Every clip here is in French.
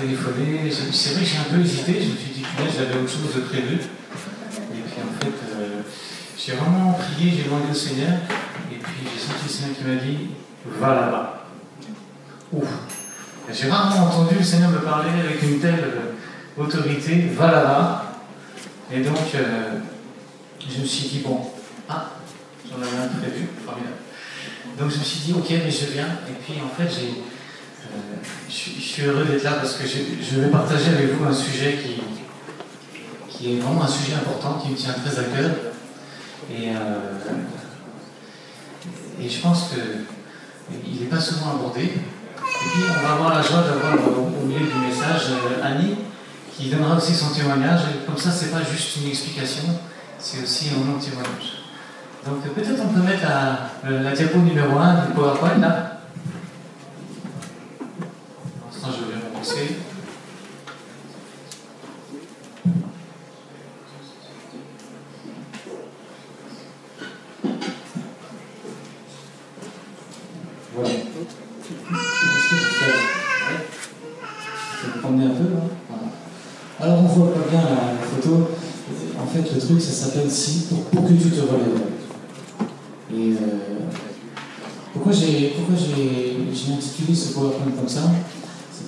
téléphoné, c'est vrai que j'ai un peu hésité. Je me suis dit que j'avais autre chose de prévu. Et puis en fait, j'ai vraiment prié, j'ai demandé au Seigneur. Et puis j'ai senti le Seigneur qui m'a dit Va là-bas. Ouf J'ai rarement entendu le Seigneur me parler avec une telle autorité Va là-bas. Et donc, je me suis dit Bon, ah, j'en avais un prévu, formidable. Donc je me suis dit, ok, mais je viens. Et puis en fait, j'ai, euh, je, suis heureux d'être là parce que je, vais partager avec vous un sujet qui, qui est vraiment un sujet important, qui me tient très à cœur. Et, euh, et je pense qu'il n'est pas souvent abordé. Et puis on va avoir la joie d'avoir au milieu du message euh, Annie qui donnera aussi son témoignage. Comme ça, c'est pas juste une explication, c'est aussi un long témoignage. Donc peut-être on peut mettre la, la, diapo numéro 1 du PowerPoint là. Pour relancer. Voilà. Alors on voit pas bien la, photo. En fait, le truc, ça s'appelle si pour, que tu te relèves. Et euh, pourquoi j'ai intitulé ce PowerPoint comme ça?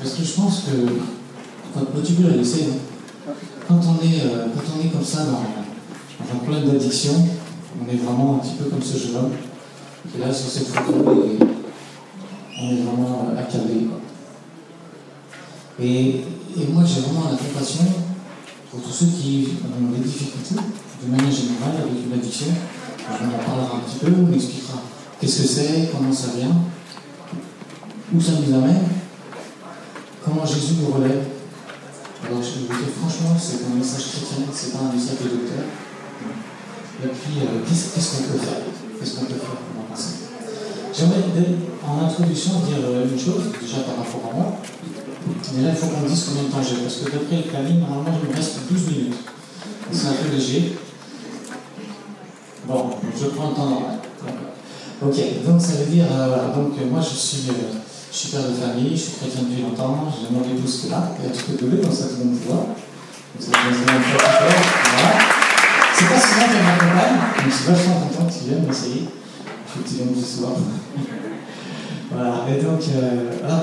Parce que je pense que quand laisser, quand on est euh, quand on est comme ça dans, un problème d'addiction, on est vraiment un petit peu comme ce jeune homme qui est là sur cette photo et on est vraiment accablé. Et, et moi j'ai vraiment la compassion pour tous ceux qui ont des difficultés, de manière générale, avec une addiction. On en parlera un petit peu, on expliquera qu'est-ce que c'est, comment ça vient, où ça nous amène, Jésus nous relève. Alors je vous dire franchement, c'est un message chrétien, c'est pas un message de docteur. Et puis, euh, qu'est-ce qu'on peut faire? Qu'est-ce qu'on peut faire pour en J'aimerais en introduction dire euh, une chose, déjà par rapport à moi. Mais là, il faut qu'on dise combien de temps j'ai, parce que d'après le planning, normalement, il me reste 12 minutes. C'est un peu léger. Bon, je prends le temps normal. Ok, donc ça veut dire, euh, donc moi je suis, euh, je suis père de famille, je suis chrétien depuis longtemps, j'ai mon épouse qui là, qui petit peu doublée, donc ça tout le monde. C'est pas souvent qu'elle m'accompagne, donc je suis vachement content que tu viennes, est, il faut que tu viennes plus soir. voilà, et donc, voilà.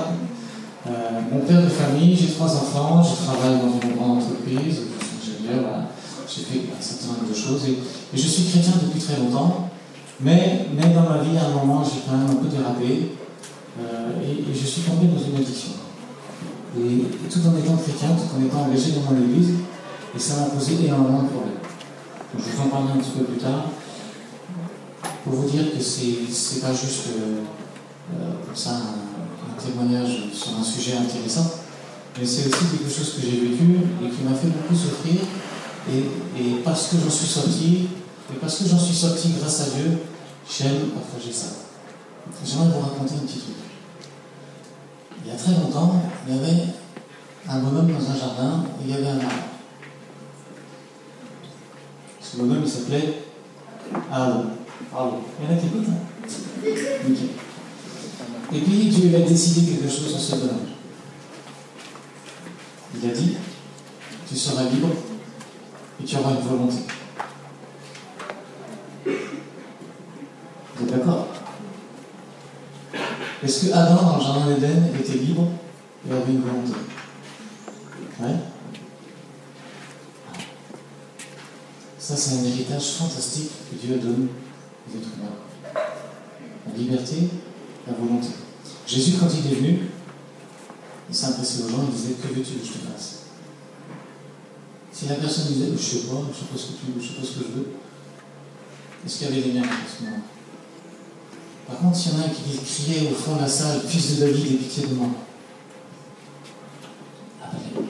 mon père de famille, j'ai trois enfants, je travaille dans une grande entreprise, je suis ingénieur, voilà j'ai fait un certain nombre de choses. Et, je suis chrétien depuis très longtemps, mais, mais dans ma vie, à un moment, j'ai quand même un peu dérapé euh, et, je suis tombé dans une addiction. Et, tout en étant chrétien, tout en étant engagé dans mon église, et ça m'a posé énormément de problèmes. Donc, je vous en parlerai un petit peu plus tard pour vous dire que c'est pas juste euh, euh, comme ça un, un témoignage sur un sujet intéressant, mais c'est aussi quelque chose que j'ai vécu et qui m'a fait beaucoup souffrir et, parce que j'en suis sorti, et parce que j'en suis sorti grâce à Dieu, j'aime partager ça. J'aimerais vous raconter un petit truc. Il y a très longtemps, il y avait un bonhomme dans un jardin et il y avait un arbre. Ce bonhomme, il s'appelait Arlo. Arlo. Il y en a qui écoutent hein Et puis Dieu a décidé quelque chose sur ce bonhomme. Il a dit, tu seras libre et tu auras une volonté. Vous êtes d'accord? Est-ce que Adam, dans le jardin d'Éden, était libre et avait une volonté Ouais Ça, c'est un héritage fantastique que Dieu donne aux êtres humains. La liberté, la volonté. Jésus, quand il est venu, il s'adressait aux gens, il disait Que veux-tu que je te fasse? Si la personne disait, je sais pas, je sais pas ce que tu veux, je sais pas ce que je veux, est-ce qu'il y avait des miracles à ce moment? Par contre, s'il y en a un qui criait au fond de la salle, fils de David, aie pitié de moi. Appelez.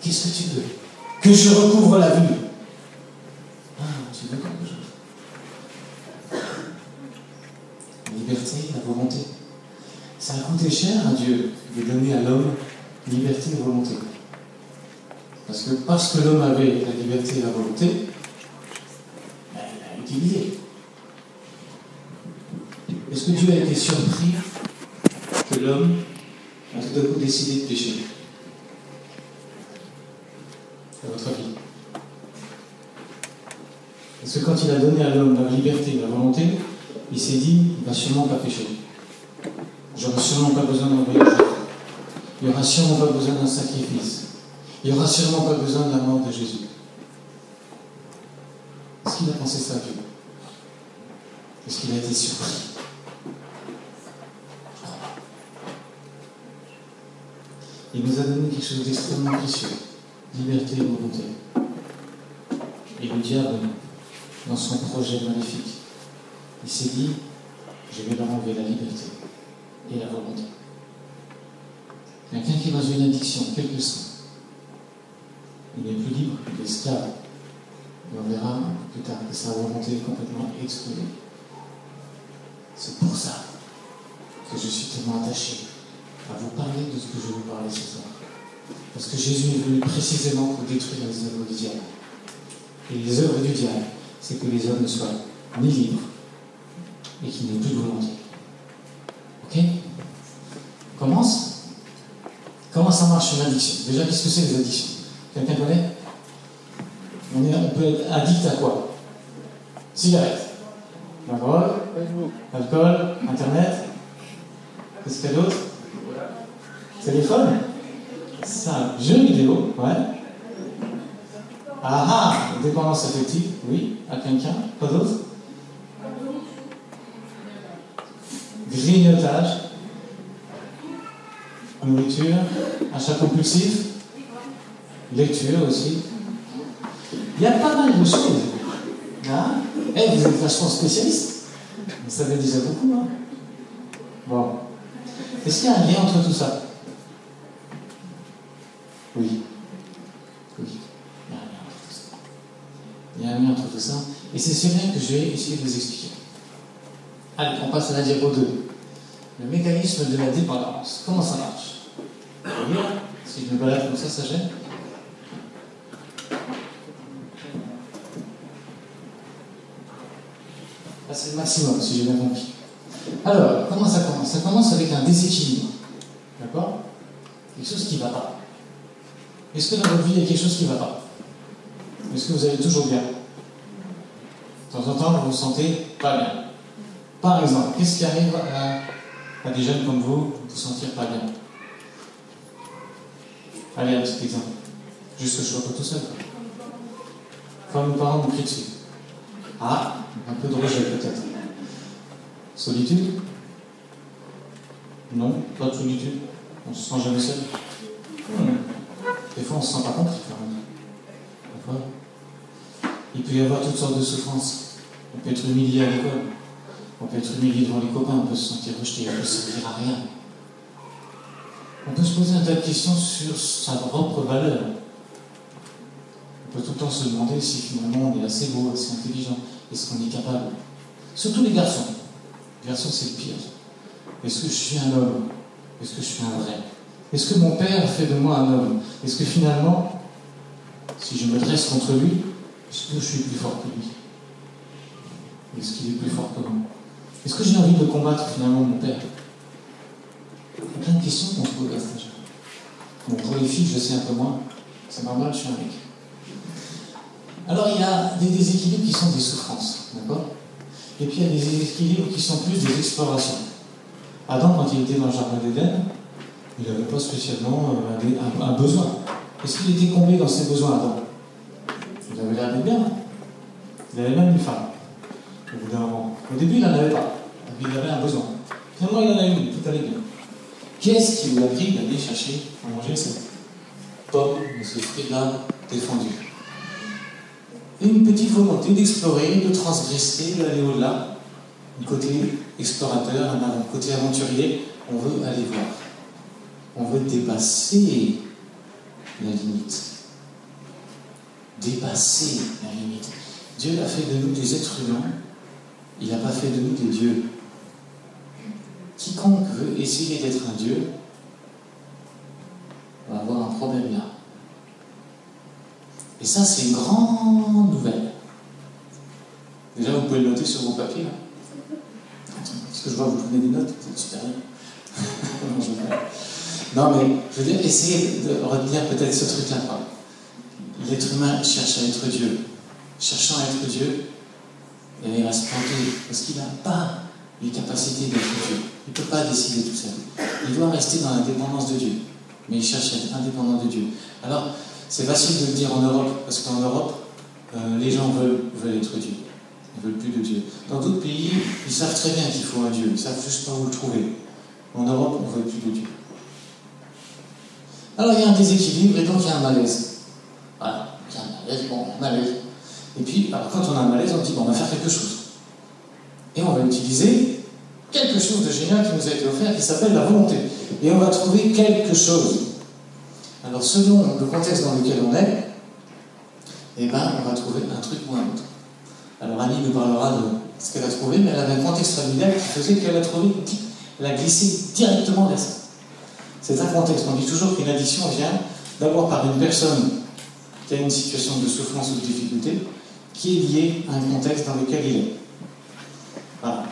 Qu'est-ce que tu veux? Que je recouvre la vue. Ah, tu veux quelque chose? La liberté, la volonté. Ça a coûté cher à Dieu de donner à l'homme liberté et volonté. Parce que parce que l'homme avait la liberté et la volonté, utilisé. Est-ce que Dieu a été surpris que l'homme a tout à coup décidé de pécher À votre avis Est-ce que quand il a donné à l'homme la liberté la volonté, il s'est dit, il ne va sûrement pas pécher J'aurai sûrement pas besoin d'un voyage. Il n'y aura sûrement pas besoin d'un sacrifice. Il n'y aura sûrement pas besoin de la mort de Jésus. Est-ce qu'il a pensé ça, Dieu? Est-ce qu'il a été surpris? Il nous a donné quelque chose d'extrêmement précieux, liberté et volonté. Et le diable, dans son projet maléfique, il s'est dit, je vais leur enlever la liberté et la volonté. Quelqu'un qui est dans une addiction, quel que soit, il n'est plus libre, il est esclave. Et on verra plus tard que sa volonté est complètement explosée. C'est pour ça que je suis tellement attaché à vous parler de ce que je vais vous parler ce soir. Parce que Jésus est venu précisément pour détruire les œuvres du diable. Et les œuvres du diable, c'est que les hommes ne soient ni libres et qu'il n'ait plus de volonté. Ok? Commence. Comment ça marche une addiction? Déjà, qu'est-ce que c'est les addictions? Quelqu'un connaît? On, est, on peut être addict à quoi? Cigarette, la drogue, alcool, internet, qu'est-ce qu'il y a d'autre? Téléphone Ça, jeu vidéo, ouais. Ah ah Dépendance affective, oui, à quelqu'un, pas d'autre Grignotage, nourriture, achat compulsif, lecture aussi. Il y a pas mal de choses. Hein eh, vous êtes vachement spécialiste. Vous savez déjà beaucoup. Hein bon. Est-ce qu'il y a un lien entre tout ça? Oui. Oui. Il y a un lien entre tout ça. Et c'est ce lien que je vais essayer de vous expliquer. Allez, on passe à la diapo 2. Le mécanisme de la dépendance. Comment ça marche? Si je me balade comme ça, ça gêne c'est le maximum, si j'ai bien compris. Alors, comment ça commence? Ça commence avec un déséquilibre. D'accord Quelque chose qui ne va pas. Est-ce que dans votre vie, il y a quelque chose qui ne va pas Est-ce que vous allez toujours bien De temps en temps, vous vous sentez pas bien. Par exemple, qu'est-ce qui arrive à, des jeunes comme vous, vous sentir pas bien Allez, un petit exemple. Juste que je sois pas tout seul. Quand mes parents m'ont crié dessus. Ah, un peu de rejet peut-être. Solitude Non, pas de solitude. On se sent jamais seul. On ne se sent pas compris quand même. D'accord Il peut y avoir toutes sortes de souffrances. On peut être humilié à l'école. On peut être humilié devant les copains. On peut se sentir rejeté. On peut se servir à rien. On peut se poser un tas de questions sur sa propre valeur. On peut tout le temps se demander si finalement on est assez beau, assez intelligent, est-ce qu'on est capable? Surtout les garçons. Les garçons, c'est le pire. Est-ce que je suis un homme? Est-ce que je suis un vrai? Est-ce que mon père fait de moi un homme? Est-ce que finalement, si je me dresse contre lui, est-ce que je suis plus fort que lui? Est-ce qu'il est plus fort que moi? Est-ce que j'ai envie de combattre finalement mon père? Il y a plein de questions qu'on se pose à cet. Bon, pour les filles, je sais un peu moins. C'est normal, je suis un mec. Alors il y a des déséquilibres qui sont des souffrances, d'accord? Et puis il y a des déséquilibres qui sont plus des explorations. Adam, quand il était dans le jardin d'Éden, il n'avait pas spécialement un, un besoin. Est-ce qu'il était comblé dans ses besoins, Adam Il avait l'air d'être bien. Il avait même une femme, au bout d'un moment. Au début, il n'en avait pas. Il avait un besoin. Finalement, il en a eu, tout allait bien. Qu'est-ce qui lui a pris d'aller chercher à manger cette pomme de ce fruit-là défendu une petite volonté d'explorer, de transgresser, d'aller au-delà. Un côté explorateur, un côté aventurier, on veut aller voir. On veut dépasser la limite. Dépasser la limite. Dieu a fait de nous des êtres humains, il n'a pas fait de nous des dieux. Quiconque veut essayer d'être un dieu va avoir un problème là. Et ça, c'est une grande nouvelle. Déjà, vous pouvez le noter sur vos papiers. Parce que je vois, vous prenez des notes, c'est super bien. non, mais je veux dire, essayez de retenir peut-être ce truc-là. L'être humain cherche à être Dieu. Cherchant à être Dieu, il va se planter parce qu'il n'a pas les capacités d'être Dieu. Il ne peut pas décider tout seul. Il doit rester dans l'indépendance de Dieu. Mais il cherche à être indépendant de Dieu. Alors, c'est facile de le dire en Europe, parce qu'en Europe, euh, les gens veulent, être Dieu. Ils ne veulent plus de Dieu. Dans d'autres pays, ils savent très bien qu'il faut un Dieu. Ils savent juste pas où le trouver. En Europe, on ne veut plus de Dieu. Alors, il y a un déséquilibre et donc il y a un malaise. Voilà. Il y a un malaise, bon, un malaise. Et puis, quand on a un malaise, on dit, bon, on va faire quelque chose. Et on va utiliser quelque chose de génial qui nous a été offert qui s'appelle la volonté. Et on va trouver quelque chose. Alors, selon le contexte dans lequel on est, eh ben, on va trouver un truc ou un autre. Alors, Annie nous parlera de ce qu'elle a trouvé, mais elle avait un contexte familial qui faisait qu'elle a trouvé, elle a glissé directement vers ça. C'est un contexte. On dit toujours qu'une addiction vient d'abord par une personne qui a une situation de souffrance ou de difficulté, qui est liée à un contexte dans lequel il est.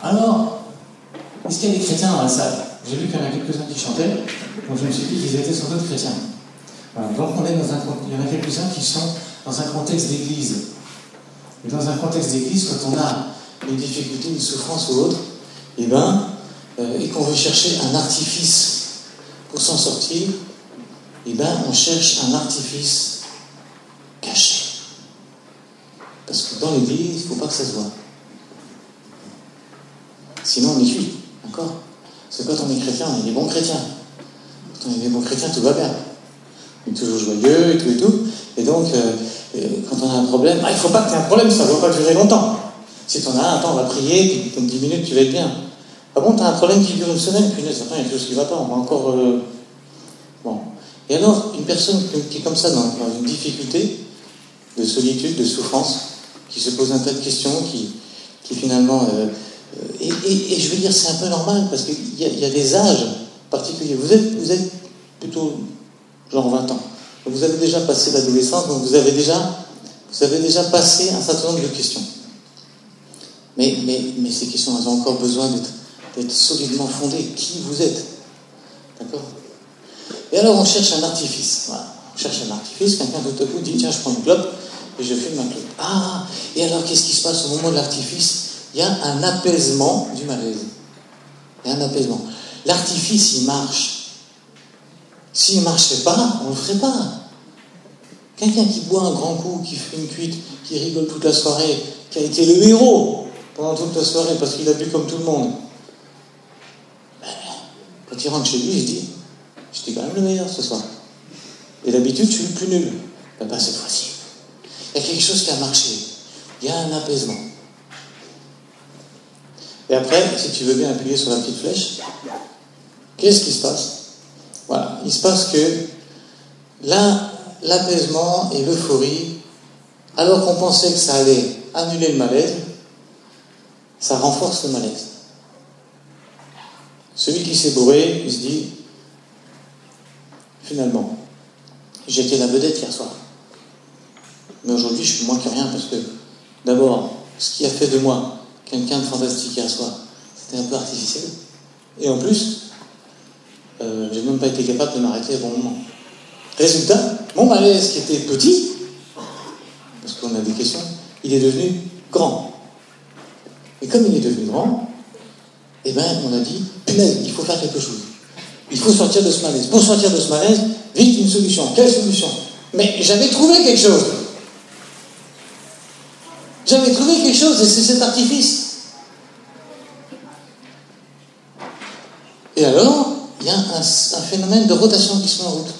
Alors, est-ce qu'il y a des chrétiens dans la salle? J'ai vu qu'il y en a quelques-uns qui chantaient, donc je me suis dit qu'ils étaient sans doute chrétiens. Donc on est dans un, il y en a quelques-uns qui sont dans un contexte d'église. Et dans un contexte d'église, quand on a une difficulté, une souffrance ou autre, et eh ben, euh, et qu'on veut chercher un artifice pour s'en sortir, eh ben, on cherche un artifice caché. Parce que dans l'église, il ne faut pas que ça se voit. Sinon, on est cuit. D'accord? Parce que quand on est chrétien, on est des bons chrétiens. Quand on est des bons chrétiens, tout va bien. On est toujours joyeux et tout et tout. Et donc, euh, quand on a un problème, ah, il ne faut pas que tu aies un problème, ça ne doit pas durer longtemps. Si tu en as un, on va prier, puis comme 10 minutes, tu vas être bien. Ah bon, tu as un problème qui dure une semaine, puis il y a quelque chose qui ne va pas, on va encore. Euh, bon. Et alors, une personne qui est comme ça, dans, une difficulté de solitude, de souffrance, qui se pose un tas de questions, qui, qui finalement. et, je veux dire, c'est un peu normal, parce qu'il y, y, a des âges particuliers. Vous êtes, vous êtes plutôt genre 20 ans. Vous avez déjà passé l'adolescence, donc vous avez déjà, vous avez déjà passé un certain nombre de questions. Mais, mais, mais ces questions, elles ont encore besoin d'être solidement fondées. Qui vous êtes D'accord? Et alors on cherche un artifice. Voilà. On cherche un artifice, quelqu'un à coup dit tiens, je prends une clope et je fume ma clope. Ah Et alors qu'est-ce qui se passe au moment de l'artifice? Il y a un apaisement du malaise. Il y a un apaisement. L'artifice, il marche. S'il ne marchait pas, on ne le ferait pas. Quelqu'un qui boit un grand coup, qui fait une cuite, qui rigole toute la soirée, qui a été le héros pendant toute la soirée parce qu'il a bu comme tout le monde. Quand il rentre chez lui, il dit J'étais quand même le meilleur ce soir. Et d'habitude, je suis le plus nul. Ben, cette fois-ci. Il y a quelque chose qui a marché. Il y a un apaisement. Et après, si tu veux bien appuyer sur la petite flèche, qu'est-ce qui se passe? Voilà, il se passe que là, l'apaisement et l'euphorie, alors qu'on pensait que ça allait annuler le malaise, ça renforce le malaise. Celui qui s'est bourré, il se dit, finalement, j'étais la vedette hier soir. Mais aujourd'hui, je suis moins que rien parce que, d'abord, ce qui a fait de moi quelqu'un de fantastique hier soir, c'était un peu artificiel. Et en plus, euh, j'ai même pas été capable de m'arrêter à bon moment. Résultat, mon malaise qui était petit, parce qu'on a des questions, il est devenu grand. Et comme il est devenu grand, eh ben, on a dit, il faut faire quelque chose. Il faut sortir de ce malaise. Pour sortir de ce malaise, vite une solution. Quelle solution? Mais j'avais trouvé quelque chose. J'avais trouvé quelque chose et c'est cet artifice. Et alors, il y a un, phénomène de rotation qui se met en route.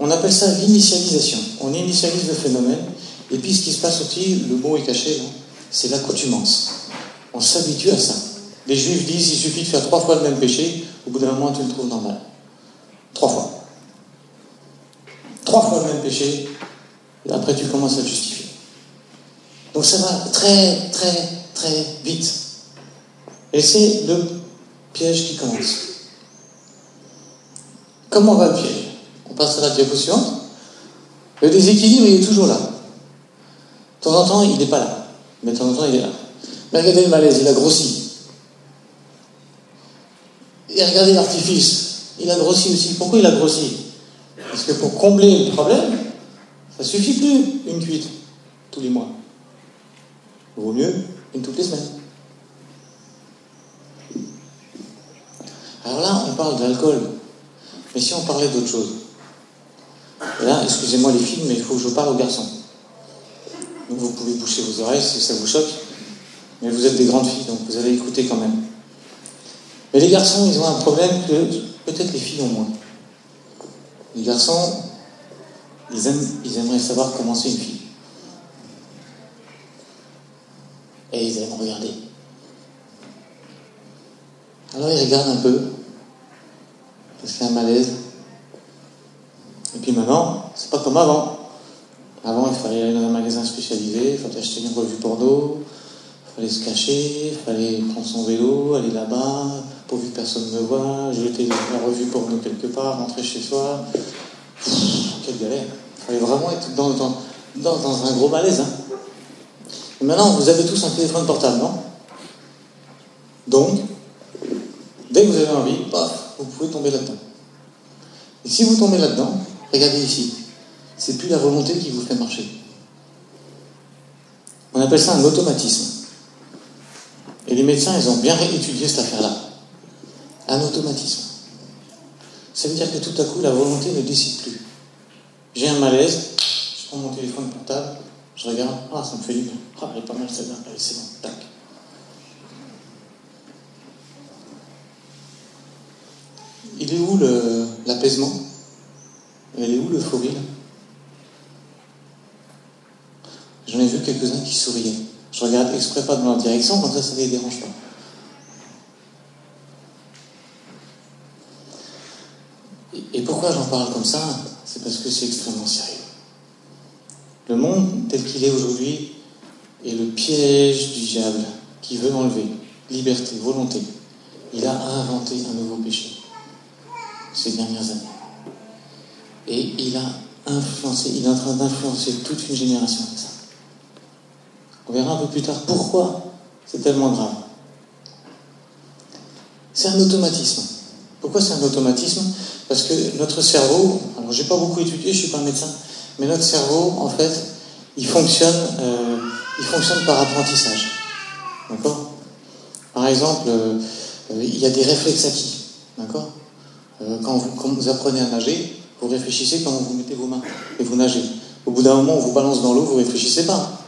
On appelle ça l'initialisation. On initialise le phénomène, et puis ce qui se passe aussi, le mot est caché, c'est l'accoutumance. On s'habitue à ça. Les juifs disent il suffit de faire trois fois le même péché, au bout d'un moment tu le trouves normal. Trois fois. Trois fois le même péché, et après tu commences à justifier. Donc ça va très, très, très vite. Et c'est le piège qui commence. Comment va le piège? On passe à la diapo suivante. Le déséquilibre, il est toujours là. De temps en temps, il n'est pas là. Mais de temps en temps, il est là. Mais regardez le malaise, il a grossi. Et regardez l'artifice, il a grossi aussi. Pourquoi il a grossi? Parce que pour combler le problème, ça suffit plus une cuite tous les mois. Vaut mieux une toutes les semaines. Alors là, on parle d'alcool. Mais si on parlait d'autre chose? Là, excusez-moi les filles, mais il faut que je parle aux garçons. Donc vous pouvez boucher vos oreilles si ça vous choque. Mais vous êtes des grandes filles, donc vous allez écouter quand même. Mais les garçons, ils ont un problème que peut-être les filles ont moins. Les garçons, ils, aiment, ils aimeraient savoir comment c'est une fille. Et ils aiment regarder. Alors ils regardent un peu, parce qu'il y a un malaise. Et puis maintenant, c'est pas comme avant. Avant, il fallait aller dans un magasin spécialisé, il fallait acheter une revue porno, fallait se cacher, fallait prendre son vélo, aller là-bas, pourvu que personne ne me voit, jeter la revue porno quelque part, rentrer chez soi. quelle galère. Fallait vraiment être dans, dans, dans, un gros malaise. Hein. Et maintenant, vous avez tous un téléphone portable, non? Donc, dès que vous avez envie, paf, vous pouvez tomber là-dedans. Et si vous tombez là-dedans, regardez ici, c'est plus la volonté qui vous fait marcher. On appelle ça un automatisme. Et les médecins, ils ont bien étudié cette affaire-là. Un automatisme. Ça veut dire que tout à coup, la volonté ne décide plus. J'ai un malaise, je prends mon téléphone portable, je regarde, ah, ça me fait du bien. Ah, elle est pas mal celle-là, allez, c'est bon, tac. Il est où l'apaisement? Elle est où le l'euphorie J'en ai vu quelques-uns qui souriaient. Je regarde exprès pas dans leur direction, comme ça, ça ne les dérange pas. Et pourquoi j'en parle comme ça? C'est parce que c'est extrêmement sérieux. Le monde tel qu'il est aujourd'hui est le piège du diable qui veut enlever liberté, volonté. Il a inventé un nouveau péché ces dernières années. Et il a influencé, il est en train d'influencer toute une génération avec ça. On verra un peu plus tard pourquoi c'est tellement grave. C'est un automatisme. Pourquoi c'est un automatisme? Parce que notre cerveau, alors j'ai pas beaucoup étudié, je suis pas médecin, mais notre cerveau, en fait, il fonctionne, euh, il fonctionne par apprentissage. D'accord? Par exemple, euh, il y a des réflexes acquis. D'accord? Euh, quand, vous, apprenez à nager, vous réfléchissez quand vous mettez vos mains et vous nagez. Au bout d'un moment, on vous balance dans l'eau, vous réfléchissez pas.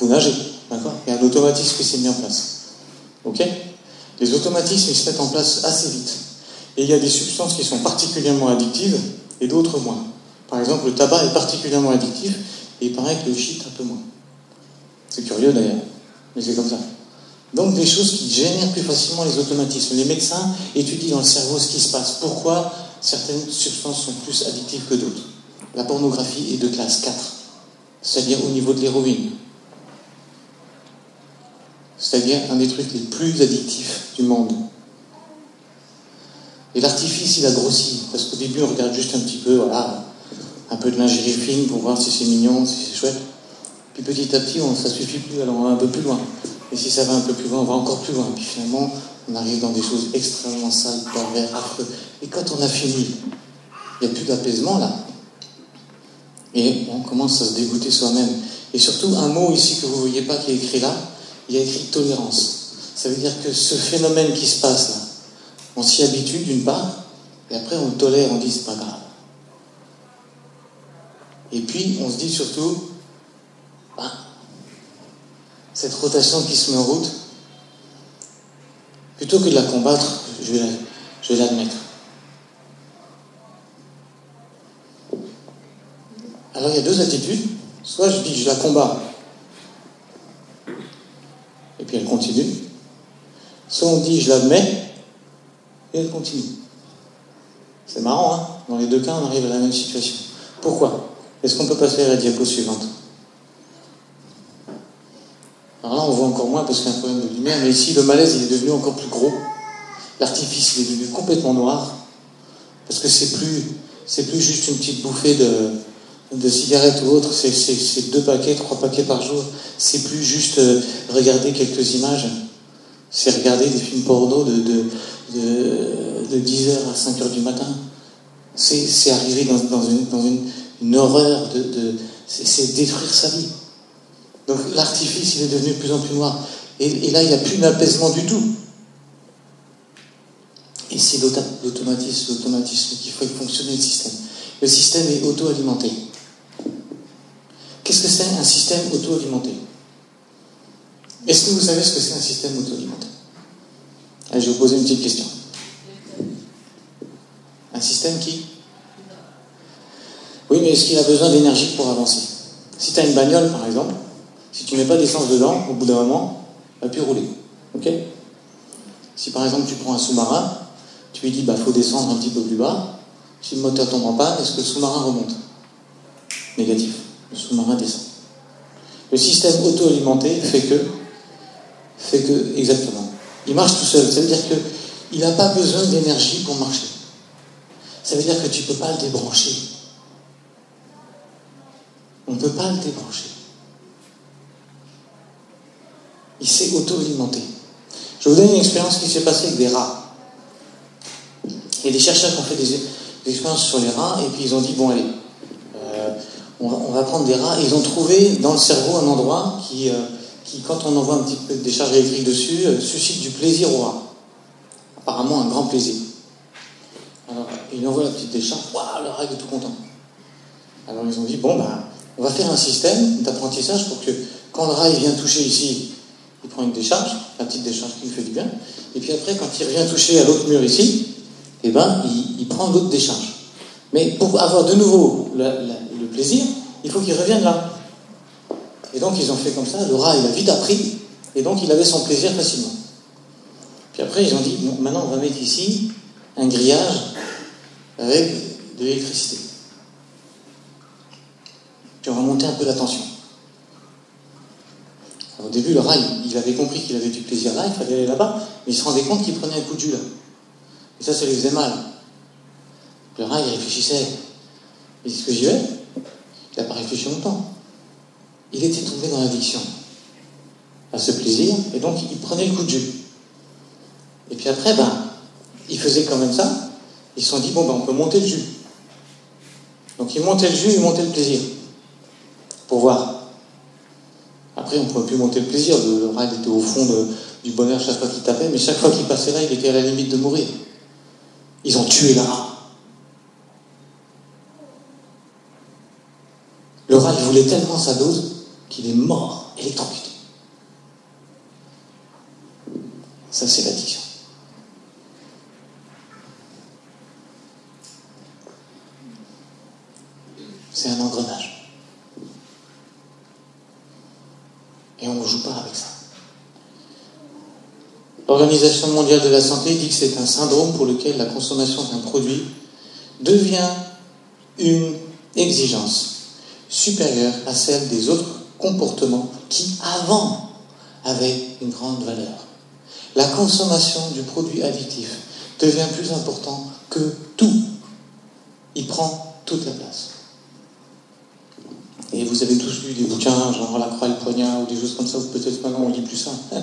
Vous nagez. D'accord? Il y a un automatisme qui s'est mis en place. Ok? Les automatismes, ils se mettent en place assez vite. Et il y a des substances qui sont particulièrement addictives et d'autres moins. Par exemple, le tabac est particulièrement addictif et il paraît que le shit un peu moins. C'est curieux d'ailleurs, mais c'est comme ça. Donc des choses qui génèrent plus facilement les automatismes. Les médecins étudient dans le cerveau ce qui se passe. Pourquoi certaines substances sont plus addictives que d'autres La pornographie est de classe 4, c'est-à-dire au niveau de l'héroïne. C'est-à-dire un des trucs les plus addictifs du monde. Et l'artifice, il a grossi, parce qu'au début, on regarde juste un petit peu, voilà, un peu de lingerie fine pour voir si c'est mignon, si c'est chouette. Puis petit à petit, on, ça suffit plus, alors on va un peu plus loin. Et si ça va un peu plus loin, on va encore plus loin. Puis finalement, on arrive dans des choses extrêmement sales, pervers, affreux. Et quand on a fini, il n'y a plus d'apaisement là. Et on commence à se dégoûter soi-même. Et surtout, un mot ici que vous ne voyez pas qui est écrit là, il y a écrit tolérance. Ça veut dire que ce phénomène qui se passe là, on s'y habitue d'une part, et après on le tolère, on dit c'est pas grave. Et puis on se dit surtout, bah, cette rotation qui se met en route, plutôt que de la combattre, je vais l'admettre. Alors il y a deux attitudes. Soit je dis je la combats, elle continue. Soit on dit je l'admets, et elle continue. C'est marrant, hein Dans les deux cas, on arrive à la même situation. Pourquoi? Est-ce qu'on peut passer à la diapo suivante? Alors là, on voit encore moins parce qu'il y a un problème de lumière, mais ici, le malaise, il est devenu encore plus gros. L'artifice, est devenu complètement noir, parce que c'est plus, c'est plus juste une petite bouffée de, de cigarettes ou autre, c'est deux paquets, trois paquets par jour. C'est plus juste euh, regarder quelques images. C'est regarder des films porno de, de, de, 10h à 5h du matin. C'est arriver dans, une, horreur de. c'est détruire sa vie. Donc l'artifice, il est devenu de plus en plus noir. Et, et là, il n'y a plus d'apaisement du tout. Et c'est l'automatisme, l'automatisme qui fait fonctionner le système. Le système est auto-alimenté. Qu'est-ce que c'est un système auto-alimenté? Est-ce que vous savez ce que c'est un système auto-alimenté? Je vais vous poser une petite question. Un système qui? Oui, mais est-ce qu'il a besoin d'énergie pour avancer? Si tu as une bagnole, par exemple, si tu ne mets pas d'essence dedans, au bout d'un moment, elle va plus rouler. Ok? Si par exemple tu prends un sous-marin, tu lui dis, bah, faut descendre un petit peu plus bas. Si le moteur tombe en panne, est-ce que le sous-marin remonte? Négatif. Le sous-marin descend. Le système auto-alimenté fait que, fait que, exactement, il marche tout seul. Ça veut dire qu'il n'a pas besoin d'énergie pour marcher. Ça veut dire que tu ne peux pas le débrancher. On ne peut pas le débrancher. Il s'est auto-alimenté. Je vous donne une expérience qui s'est passée avec des rats. Il y a des chercheurs qui ont fait des, expériences sur les rats et puis ils ont dit bon allez, on, va, prendre des rats ils ont trouvé dans le cerveau un endroit qui, euh, qui quand on envoie un petit peu des charges électriques dessus, euh, suscite du plaisir au rat. Apparemment un grand plaisir. Alors ils envoient la petite décharge, waouh, le rat est tout content. Alors ils ont dit bon ben on va faire un système d'apprentissage pour que quand le rat il vient toucher ici, il prend une décharge, la petite décharge qui lui fait du bien, et puis après quand il revient toucher à l'autre mur ici, eh ben, il, prend l'autre décharge. Mais pour avoir de nouveau le, plaisir, il faut qu'il revienne là. Et donc ils ont fait comme ça, le rat il a vite appris, et donc il avait son plaisir facilement. Puis après ils ont dit, maintenant on va mettre ici un grillage avec de l'électricité. Puis on va monter un peu la tension. au début, le rat, il, avait compris qu'il avait du plaisir là, il fallait aller là-bas, mais il se rendait compte qu'il prenait un coup de jus là. Et ça, ça lui faisait mal. Le rat, il réfléchissait. Il dit ce que j'y vais? Il n'a pas réfléchi longtemps. Il était tombé dans l'addiction à ce plaisir, et donc il prenait le coup de jus. Et puis après, ben, il faisait quand même ça. Ils se sont dit, bon, ben, on peut monter le jus. Donc il montait le jus, il montait le plaisir. Pour voir. Après, on ne pouvait plus monter le plaisir. Le rat était au fond du bonheur chaque fois qu'il tapait, mais chaque fois qu'il passait là, il était à la limite de mourir. Ils ont tué le rat. Le rat, il voulait tellement sa dose qu'il est mort, électrocuté. Ça, c'est l'addiction. C'est un engrenage. Et on ne joue pas avec ça. L'Organisation mondiale de la santé dit que c'est un syndrome pour lequel la consommation d'un produit devient une exigence supérieure à celle des autres comportements qui, avant, avaient une grande valeur. La consommation du produit additif devient plus important que tout. Il prend toute la place. Et vous avez tous lu des bouquins, genre La Croix et le Poignard, ou des choses comme ça, ou peut-être maintenant on lit plus ça.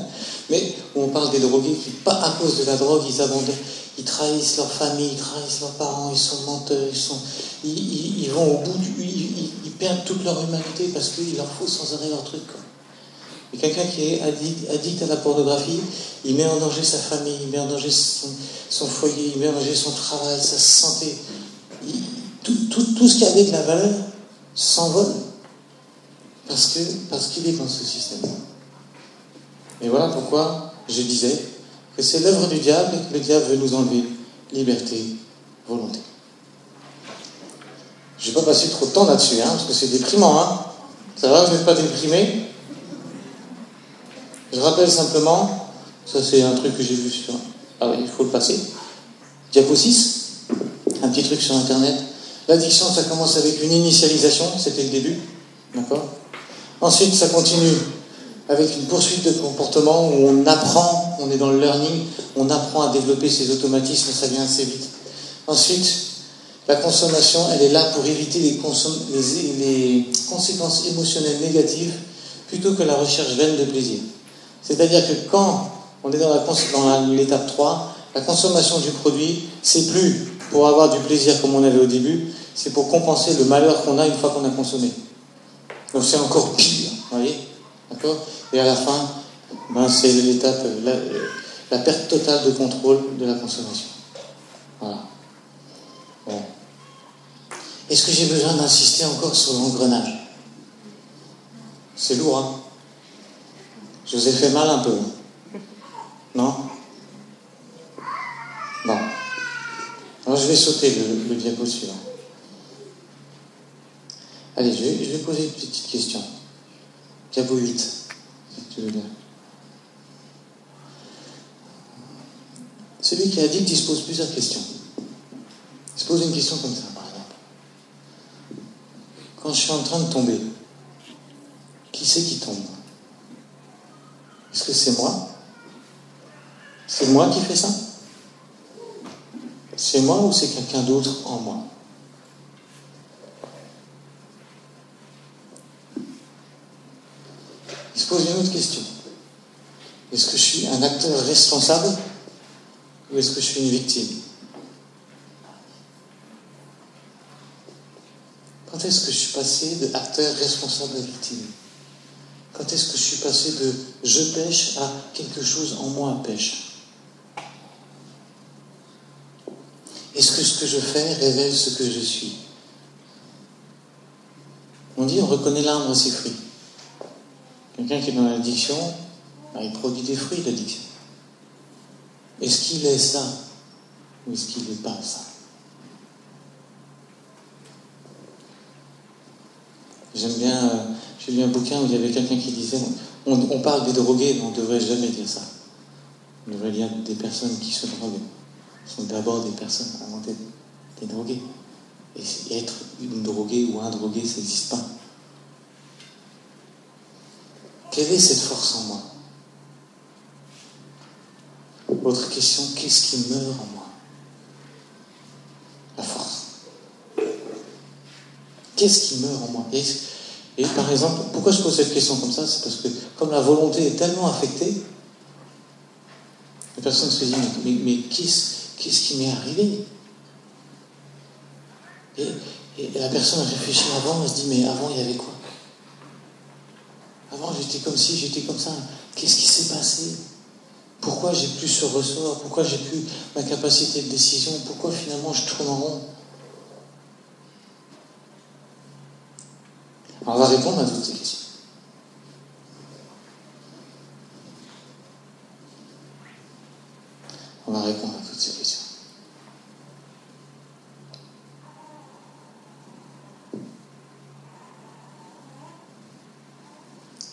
Mais on parle des drogués qui, pas à cause de la drogue, ils abandonnent, ils trahissent leur famille, ils trahissent leurs parents, ils sont menteurs, ils, sont, ils, vont au bout du. Ils, perdent toute leur humanité parce qu'il leur faut sans arrêt leur truc. Et quelqu'un qui est addict, à la pornographie, il met en danger sa famille, il met en danger son, foyer, il met en danger son travail, sa santé. tout, ce qui avait de la valeur s'envole. Parce que parce qu'il est dans ce système. Et voilà pourquoi je disais que c'est l'œuvre du diable et que le diable veut nous enlever liberté, volonté. Je ne vais pas passer trop de temps là-dessus, hein, parce que c'est déprimant. Hein. Ça va, vous n'êtes pas déprimé Je rappelle simplement, ça c'est un truc que j'ai vu sur... Ah oui, il faut le passer. Diapo 6, un petit truc sur Internet. L'addiction, ça commence avec une initialisation, c'était le début. D'accord Ensuite, ça continue avec une poursuite de comportement où on apprend, on est dans le learning, on apprend à développer ses automatismes, ça vient assez vite. Ensuite, La consommation, elle est là pour éviter les, conséquences émotionnelles négatives plutôt que la recherche vaine de plaisir. C'est-à-dire que quand on est dans l'étape 3, la consommation du produit, c'est plus pour avoir du plaisir comme on avait au début, c'est pour compenser le malheur qu'on a une fois qu'on a consommé. Donc c'est encore pire, voyez Et à la fin, ben, c'est l'étape, la, la, perte totale de contrôle de la consommation. Voilà. Est-ce que j'ai besoin d'insister encore sur l'engrenage? C'est lourd, hein? Je vous ai fait mal un peu. Hein? Non? Bon. Alors je vais sauter le, diapo suivant. Allez, je vais, poser une petite question. Diapo 8, si tu veux bien. Celui qui a dit qu'il se pose plusieurs questions. Il se pose une question comme ça. Quand je suis en train de tomber, qui c'est qui tombe? Est-ce que c'est moi? C'est moi qui fais ça? C'est moi ou c'est quelqu'un d'autre en moi? Il se pose une autre question. Est-ce que je suis un acteur responsable ou est-ce que je suis une victime? Quand est-ce que je suis passé de acteur responsable à victime Quand est-ce que je suis passé de je pêche à quelque chose en moi pêche Est-ce que ce que je fais révèle ce que je suis On dit on reconnaît l'arbre à ses fruits. Quelqu'un qui est dans l'addiction, bah, il produit des fruits d'addiction. Est-ce qu'il est ça ou est-ce qu'il n'est pas ça J'aime bien, euh, j'ai lu un bouquin où il y avait quelqu'un qui disait on, parle des drogués, mais on ne devrait jamais dire ça. On devrait dire des personnes qui se droguent. Ce sont d'abord des personnes avant d'être des drogués. Et être une droguée ou un drogué, ça n'existe pas. Quelle est cette force en moi? Autre question, qu'est-ce qui meurt en moi La force. Qu'est-ce qui meurt en moi et, par exemple, pourquoi je pose cette question comme ça? C'est parce que comme la volonté est tellement affectée, la personne se dit, mais, mais, qu'est-ce, qui m'est arrivé? Et, et, la personne réfléchit avant, elle se dit, mais avant il y avait quoi? Avant j'étais comme ci, j'étais comme ça. Qu'est-ce qui s'est passé? Pourquoi j'ai plus ce ressort? Pourquoi j'ai plus ma capacité de décision? Pourquoi finalement je tourne en rond? On va répondre à toutes ces questions. On va répondre à toutes ces questions.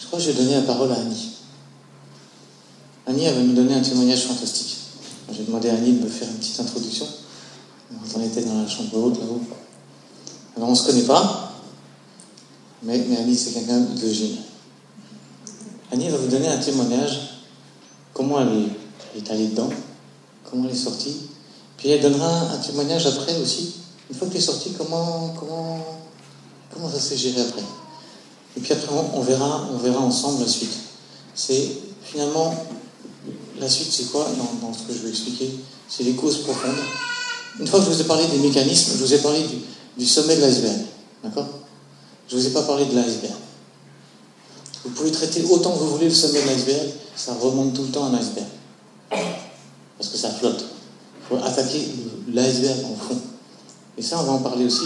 Je crois que je vais donner la parole à Annie. Annie, elle va nous donner un témoignage fantastique. J'ai demandé à Annie de me faire une petite introduction. On était dans la chambre haute là-haut. Alors on ne se connaît pas, mais, Annie, c'est quelqu'un de génial. Annie va vous donner un témoignage, comment elle est, allée dedans, comment elle est sortie? Puis elle donnera un témoignage après aussi, une fois qu'elle est sortie, comment, comment, comment ça s'est géré après? Et puis après, on verra, on verra ensemble la suite. C'est finalement, la suite, c'est quoi? Dans, dans, ce que je vais expliquer C'est les causes profondes. Une fois que je vous ai parlé des mécanismes, je vous ai parlé du, du sommet de l'iceberg. D'accord? Je ne vous ai pas parlé de l'iceberg. Vous pouvez traiter autant que vous voulez le sommet de l'iceberg, ça remonte tout le temps à un iceberg. Parce que ça flotte. Il faut attaquer l'iceberg en fond. Et ça, on va en parler aussi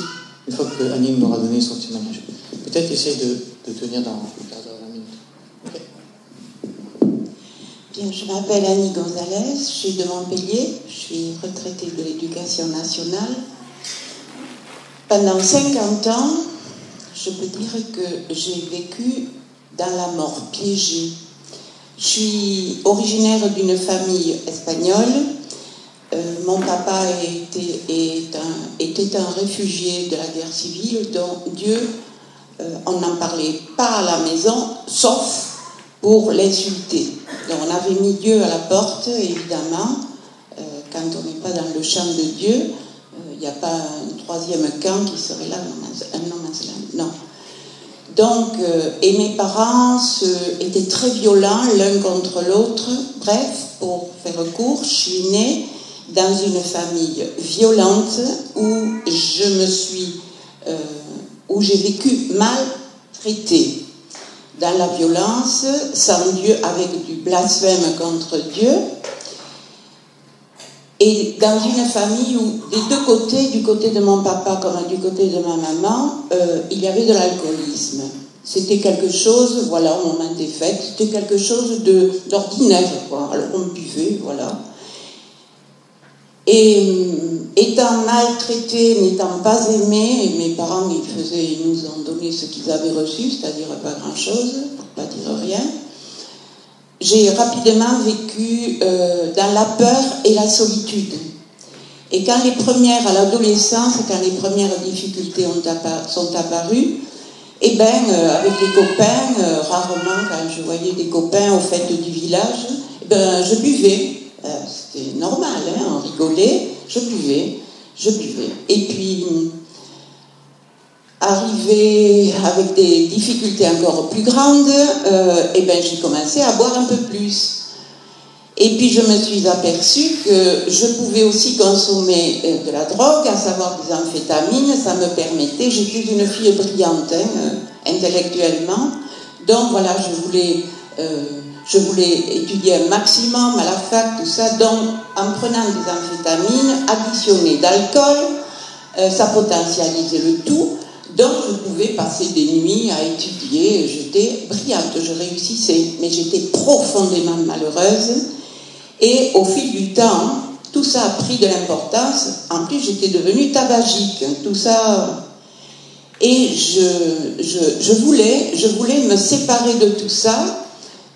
une fois que Annie nous aura donné son témoignage. Peut-être essayer de, tenir dans le quart d'heure, 20 minutes. Bien, je m'appelle Annie Gonzalez, je suis de Montpellier, je suis retraitée de l'éducation nationale. Pendant 50 ans, je peux dire que j'ai vécu dans la mort piégée. Je suis originaire d'une famille espagnole. Euh, mon papa était, un, réfugié de la guerre civile dont Dieu, euh, on n'en parlait pas à la maison, sauf pour l'insulter. On avait mis Dieu à la porte, évidemment. Euh, quand on n'est pas dans le champ de Dieu, n'y a pas un troisième camp qui serait là, un no non. Donc, euh, et mes parents étaient très violents l'un contre l'autre. Bref, pour faire court, je suis née dans une famille violente où je me suis, euh, où j'ai vécu mal traité dans la violence, sans Dieu, avec du blasphème contre Dieu. Et dans une famille où, des deux côtés, du côté de mon papa comme du côté de ma maman, euh, il y avait de l'alcoolisme. C'était quelque chose, voilà, au moment des fêtes, c'était quelque chose d'ordinaire, quoi. Alors on buvait, voilà. Et euh, étant maltraité, n'étant pas aimé, mes parents ils, faisaient, ils nous ont donné ce qu'ils avaient reçu, c'est-à-dire pas grand-chose, pour pas dire rien, j'ai rapidement vécu euh, dans la peur et la solitude. Et quand les premières, à l'adolescence, quand les premières difficultés ont sont apparues, eh bien, euh, avec des copains, rarement quand je voyais des copains aux fêtes du village, eh ben, je buvais. C'était normal, hein, on rigolait, je buvais, je buvais. Et puis, arrivé avec des difficultés encore plus grandes, euh, eh ben, j'ai commencé à boire un peu plus. Et puis je me suis aperçue que je pouvais aussi consommer euh, de la drogue, à savoir des amphétamines, ça me permettait, j'étais une fille brillante hein, euh, intellectuellement, donc voilà, je voulais je voulais étudier un maximum à la fac, tout ça. Donc, en prenant des amphétamines additionnées d'alcool, ça potentialisait le tout. Donc, je pouvais passer des nuits à étudier. J'étais brillante, je réussissais, mais j'étais profondément malheureuse. Et au fil du temps, tout ça a pris de l'importance. En plus, j'étais devenue tabagique. Tout ça. Et je, je, voulais, je voulais me séparer de tout ça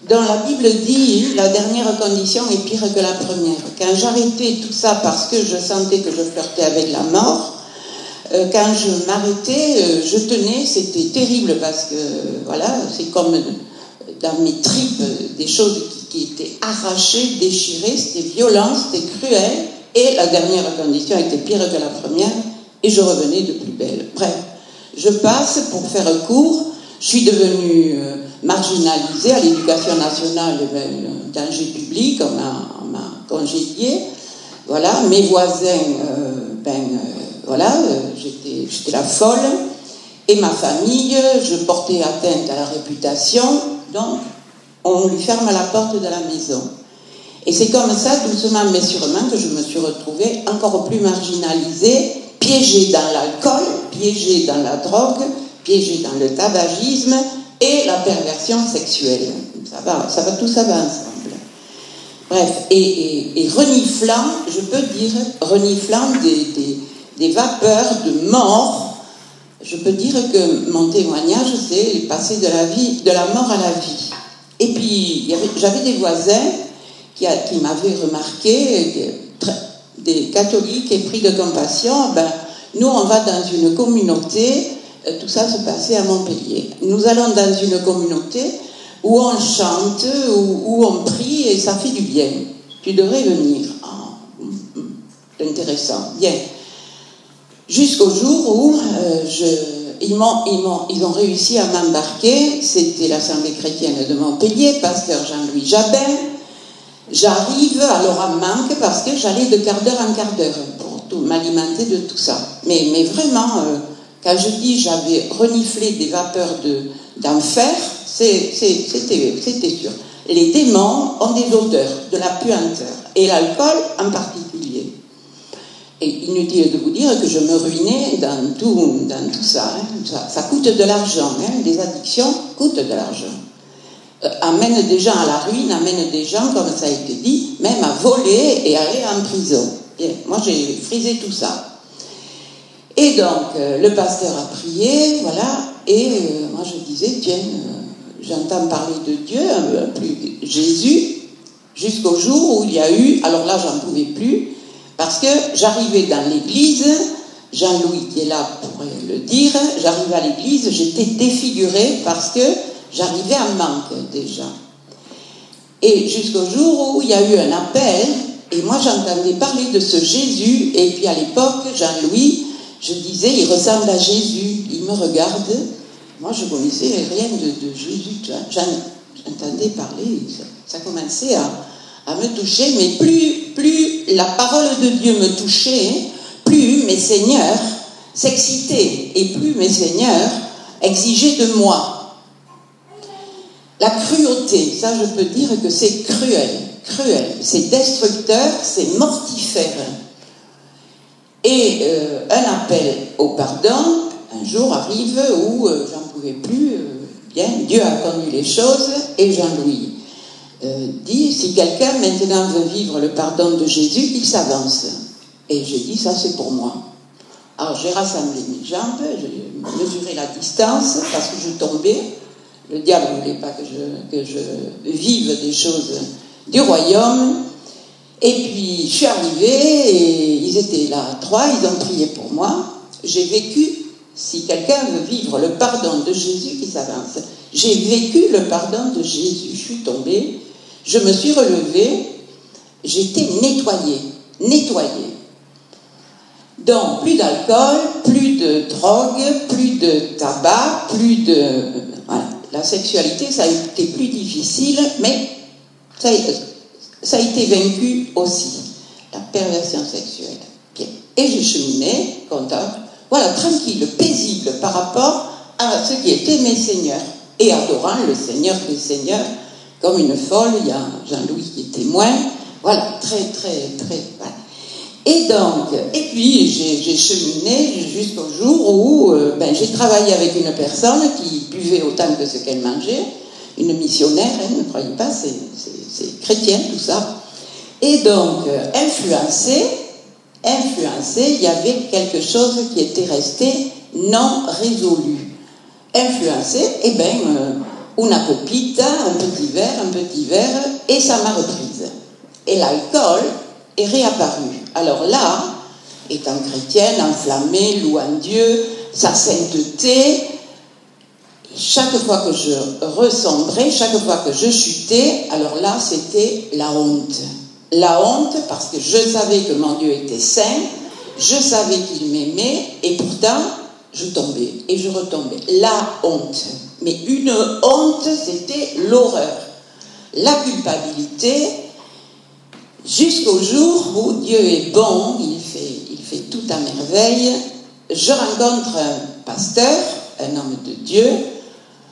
dans la Bible dit la dernière condition est pire que la première. Quand j'arrêtais tout ça parce que je sentais que je flirtais avec la mort, quand je m'arrêtais, euh, je tenais, c'était terrible parce que voilà, c'est comme dans mes tripes des choses qui, étaient arrachées, déchirées, c'était violent, c'était cruel, et la dernière condition était pire que la première, et je revenais de plus belle. Bref, je passe pour faire court, je suis devenue euh, marginalisée à l'éducation nationale, ben, danger public, on m'a congédié. Voilà, mes voisins, euh, ben, euh, voilà, j'étais la folle. Et ma famille, je portais atteinte à la réputation, donc on lui ferme la porte de la maison. Et c'est comme ça, doucement mais sûrement, que je me suis retrouvée encore plus marginalisée, piégée dans l'alcool, piégée dans la drogue, piégé dans le tabagisme et la perversion sexuelle. Ça va, ça va, tout ça va ensemble. Bref, et, reniflant, je peux dire, reniflant des, vapeurs de mort, je peux dire que mon témoignage, c'est passer de la vie, de la mort à la vie. Et puis, j'avais des voisins qui, m'avaient remarqué, des catholiques épris de compassion, ben, nous, on va dans une communauté euh, tout ça se passait à Montpellier. Nous allons dans une communauté où on chante, où, on prie et ça fait du bien. Tu devrais venir. Ah, intéressant. Bien. Jusqu'au jour où euh, ils, ont réussi à m'embarquer. C'était l'Assemblée chrétienne de Montpellier, pasteur Jean-Louis Jabin. J'arrive à manque parce que j'allais de quart d'heure en quart d'heure pour m'alimenter de tout ça. Mais, mais vraiment. Euh, quand je dis j'avais reniflé des vapeurs d'enfer, c'était sûr. Les démons ont des odeurs, de la puanteur, et l'alcool en particulier. Et inutile de vous dire que je me ruinais dans tout, dans tout ça, hein. ça, coûte de l'argent. Hein. Les addictions coûtent de l'argent. Euh, amènent des gens à la ruine, amènent des gens, comme ça a été dit, même à voler et aller en prison. moi, j'ai frisé tout ça. Et donc, euh, le pasteur a prié, voilà, et euh, moi je disais, tiens, euh, j'entends parler de Dieu, plus Jésus, jusqu'au jour où il y a eu, alors là j'en pouvais plus, parce que j'arrivais dans l'église, Jean-Louis qui est là pourrait le dire, j'arrivais à l'église, j'étais défigurée parce que j'arrivais à manque déjà. Et jusqu'au jour où il y a eu un appel, et moi, j'entendais parler de ce Jésus, et puis à l'époque, Jean-Louis, je disais, il ressemble à Jésus, il me regarde. Moi, je connaissais rien de, Jésus, j'entendais parler, ça, commençait à, me toucher, mais plus, plus la parole de Dieu me touchait, plus mes seigneurs s'excitaient, et plus mes seigneurs exigeaient de moi. La cruauté, ça je peux dire que c'est cruel, cruel, c'est destructeur, c'est mortifère. Et euh, un appel au pardon, un jour arrive où euh, j'en pouvais plus, euh, bien, Dieu a connu les choses, et Jean-Louis dit, si quelqu'un maintenant veut vivre le pardon de Jésus, qu'il s'avance. Et j'ai dit, ça c'est pour moi. Alors j'ai rassemblé mes jambes, j'ai mesuré la distance parce que je tombais. Le diable ne voulait pas que je, que je vive des choses du royaume. Et puis, je suis arrivée et ils étaient là, trois, ils ont prié pour moi. J'ai vécu, si quelqu'un veut vivre le pardon de Jésus qui s'avance, j'ai vécu le pardon de Jésus. Je suis tombée, je me suis relevée, j'étais nettoyée, nettoyée. Donc, plus d'alcool, plus de drogue, plus de tabac, plus de... La sexualité, ça a été plus difficile, mais ça a, été vaincu aussi, la perversion sexuelle. Et je cheminais, contente, voilà, tranquille, paisible par rapport à ce qui était mes seigneurs, et adorant le Seigneur des Seigneurs, comme une folle, il y a Jean-Louis qui est témoin, voilà, très, très, très... Et donc, et puis j'ai cheminé jusqu'au jour où euh, ben, j'ai travaillé avec une personne qui buvait autant que ce qu'elle mangeait, une missionnaire, hein, ne croyez pas, c'est chrétien tout ça. Et donc, euh, influencé, influencé, il y avait quelque chose qui était resté non résolu. Influencé, eh bien, euh, una copita, un petit verre, un petit verre, et ça m'a reprise. Et l'alcool est réapparu. Alors là, étant chrétienne, enflammée, louant Dieu, sa sainteté, chaque fois que je ressombrais, chaque fois que je chutais, alors là, c'était la honte. La honte parce que je savais que mon Dieu était saint, je savais qu'il m'aimait, et pourtant, je tombais et je retombais. La honte. Mais une honte, c'était l'horreur. La culpabilité, jusqu'au jour où Dieu est bon, il fait, tout à merveille. Je rencontre un pasteur, un homme de Dieu,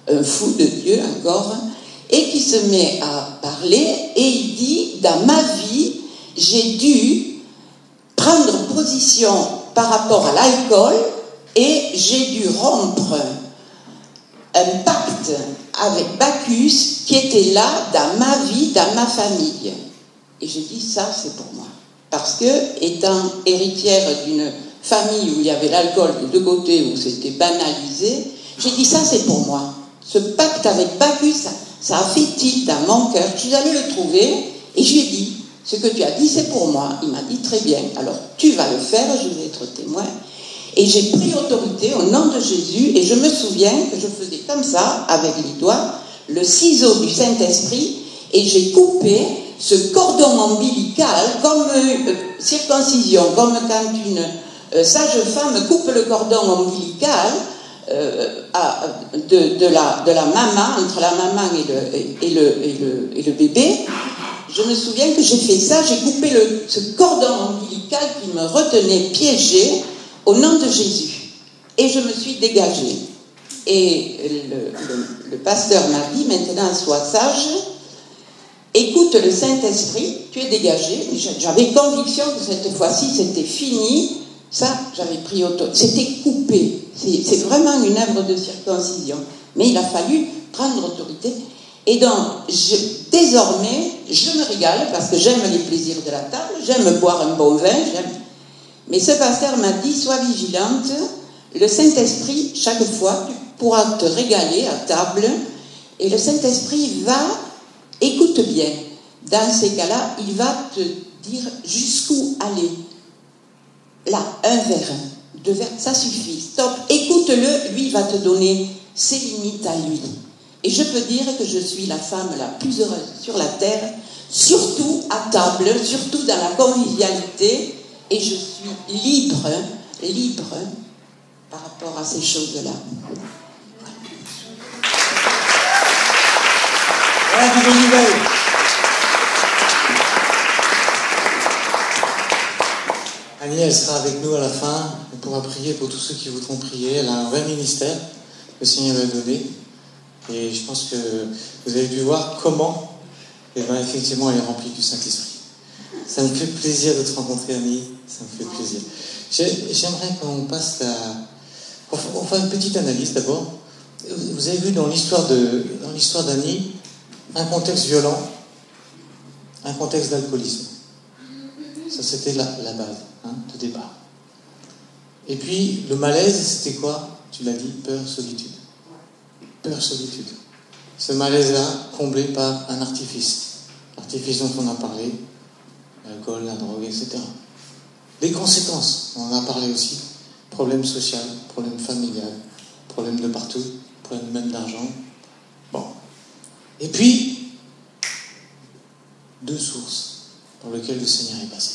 un fou de Dieu encore, et qui se met à parler et il dit, dans ma vie, j'ai dû prendre position par rapport à l'alcool et j'ai dû rompre un pacte avec Bacchus qui était là dans ma vie, dans ma famille. Et j'ai dit, ça c'est pour moi. Parce que, étant héritière d'une famille où il y avait l'alcool de deux côtés, où c'était banalisé, j'ai dit, ça c'est pour moi. Ce pacte avec Bacchus, ça, a fait tilt dans mon cœur. Je suis allée le trouver et je lui ai dit, ce que tu as dit, c'est pour moi. Il m'a dit, très bien, alors tu vas le faire, je vais être témoin. Et j'ai pris autorité au nom de Jésus. Et je me souviens que je faisais comme ça, avec les doigts, le ciseau du Saint-Esprit. Et j'ai coupé ce cordon ombilical comme euh, circoncision, comme quand une euh, sage femme coupe le cordon ombilical euh, de, la, maman, entre la maman et le, bébé, je me souviens que j'ai fait ça, j'ai coupé ce cordon ombilical qui me retenait piégé au nom de Jésus. Et je me suis dégagée. Et le, pasteur m'a dit, maintenant sois sage, écoute le Saint-Esprit, tu es dégagé. J'avais conviction que cette fois-ci c'était fini, ça, j'avais pris auto. C'était coupé. C'est vraiment une œuvre de circoncision. Mais il a fallu prendre autorité. Et donc, désormais, je me régale parce que j'aime les plaisirs de la table, j'aime boire un bon vin, Mais ce pasteur m'a dit, sois vigilante, le Saint-Esprit, chaque fois, tu pourras te régaler à table, et le Saint-Esprit va, écoute bien, dans ces cas-là, il va te dire jusqu'où aller. Là, un verre, deux verres, ça suffit. Stop, écoute-le, lui va te donner ses limites à lui. Et je peux dire que je suis la femme la plus heureuse sur la terre, surtout à table, surtout dans la convivialité, et je suis libre, libre par rapport à ces choses-là. Voilà. Annie, elle sera avec nous à la fin. Elle pourra prier pour tous ceux qui voudront prier. Elle a un vrai ministère que le Seigneur a donné. Et je pense que vous avez dû voir comment, et ben, effectivement, elle est remplie du Saint-Esprit. Ça me fait plaisir de te rencontrer, Annie. Ça me fait plaisir. J'aimerais qu'on passe à. On va une petite analyse d'abord. Vous avez vu dans l'histoire dans l'histoire d'Annie un contexte violent, un contexte d'alcoolisme. Ça, c'était la, la, base hein, de départ. Et puis, le malaise, c'était quoi? Tu l'as dit, peur, solitude. Peur, solitude. Ce malaise-là, comblé par un artifice. L'artifice dont on a parlé, l'alcool, la drogue, etc. Les conséquences, on en a parlé aussi. Problème social, problème familial, problème de partout, problème même d'argent. Bon. Et puis, deux sources par lesquelles le Seigneur est passé.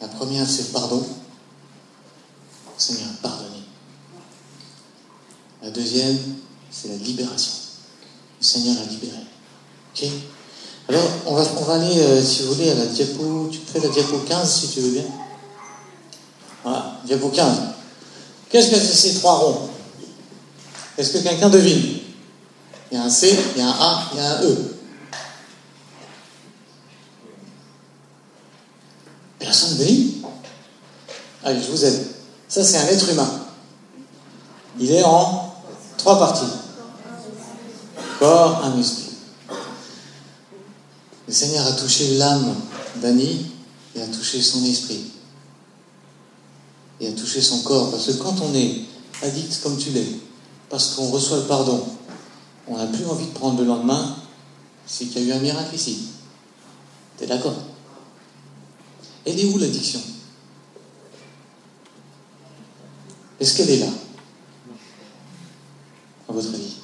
La première, c'est le pardon. Le Seigneur a pardonné. La deuxième, c'est la libération. Le Seigneur a libéré. Ok? Alors, on va, on va aller, euh, si vous voulez, à la diapo. Tu fais la diapo 15 si tu veux bien. Voilà, diapo 15. Qu'est-ce que c'est ces trois ronds? Est-ce que quelqu'un devine? Il y a un C, il y a un A, il y a un E. Personne devine? Allez, je vous aide. Ça, c'est un être humain. Il est en trois parties. Corps, un esprit. Le Seigneur a touché l'âme d'Annie et a touché son esprit. Et a touché son corps. Parce que quand on est addict comme tu l'es, parce qu'on reçoit le pardon, on n'a plus envie de prendre le lendemain, c'est qu'il y a eu un miracle ici. T'es d'accord? Elle est où l'addiction? Est-ce qu'elle est là? À votre avis?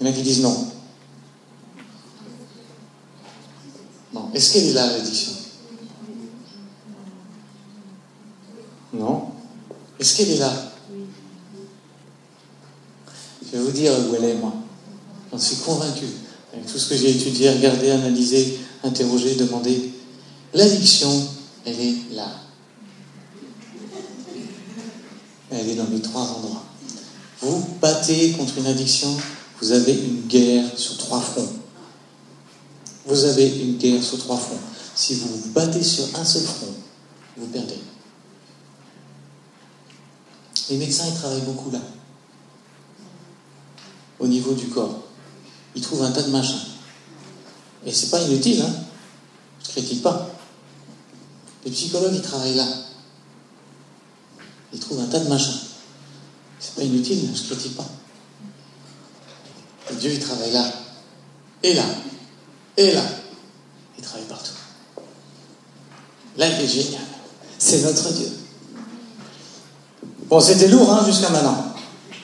Il y en a qui disent non. Non. Est-ce qu'elle est là, l'addiction Non. Est-ce qu'elle est là Je vais vous dire où elle est, moi. J'en suis convaincu. Avec tout ce que j'ai étudié, regardé, analysé, interrogé, demandé. L'addiction, elle est là. Elle est dans les trois endroits. Vous battez contre une addiction, vous avez une guerre sur trois fronts. Vous avez une guerre sur trois fronts. Si vous vous battez sur un seul front, vous perdez. Les médecins, ils travaillent beaucoup là, au niveau du corps. Ils trouvent un tas de machins. Et c'est pas inutile, hein Je ne critique pas. Les psychologues, ils travaillent là. Ils trouvent un tas de machins. C'est pas inutile, je ne critique pas. Dieu, il travaille là. Et là. Et là. Il travaille partout. Là, il est génial. C'est notre Dieu. Bon, c'était lourd hein, jusqu'à maintenant.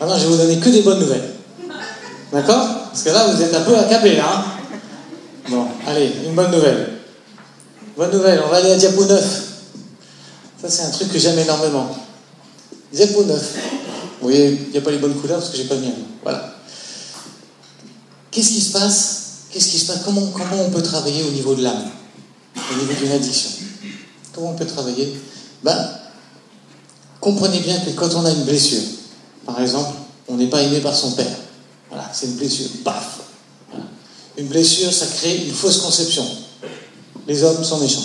Maintenant, je vais vous donner que des bonnes nouvelles. D'accord? Parce que là, vous êtes un peu accablés, là. Hein bon, allez, une bonne nouvelle. Bonne nouvelle, on va aller à Diapo 9. Ça, c'est un truc que j'aime énormément. Diapo 9. Vous voyez, il n'y a pas les bonnes couleurs parce que j'ai pas mis. Voilà. Qu'est-ce qui se passe? Qu'est-ce qui se passe? Comment, comment on peut travailler au niveau de l'âme? Au niveau d'une addiction Comment on peut travailler? Ben, comprenez bien que quand on a une blessure, par exemple, on n'est pas aimé par son père. Voilà, c'est une blessure. Paf. Une blessure, ça crée une fausse conception. Les hommes sont méchants.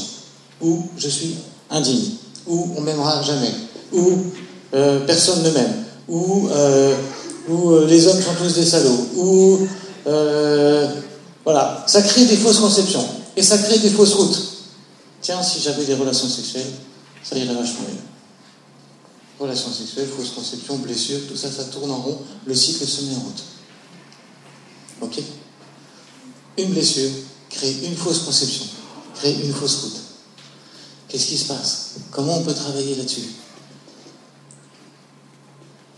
Ou je suis indigne. Ou on m'aimera jamais. Ou euh, personne ne m'aime. Ou, euh, euh, les hommes sont tous des salauds. Ou voilà, ça crée des fausses conceptions. Et ça crée des fausses routes. Tiens, si j'avais des relations sexuelles, ça irait vachement mieux. Relations sexuelles, fausses conceptions, blessures, tout ça, ça tourne en rond. Le cycle se met en route. Ok? Une blessure crée une fausse conception, crée une fausse route. Qu'est-ce qui se passe? Comment on peut travailler là-dessus?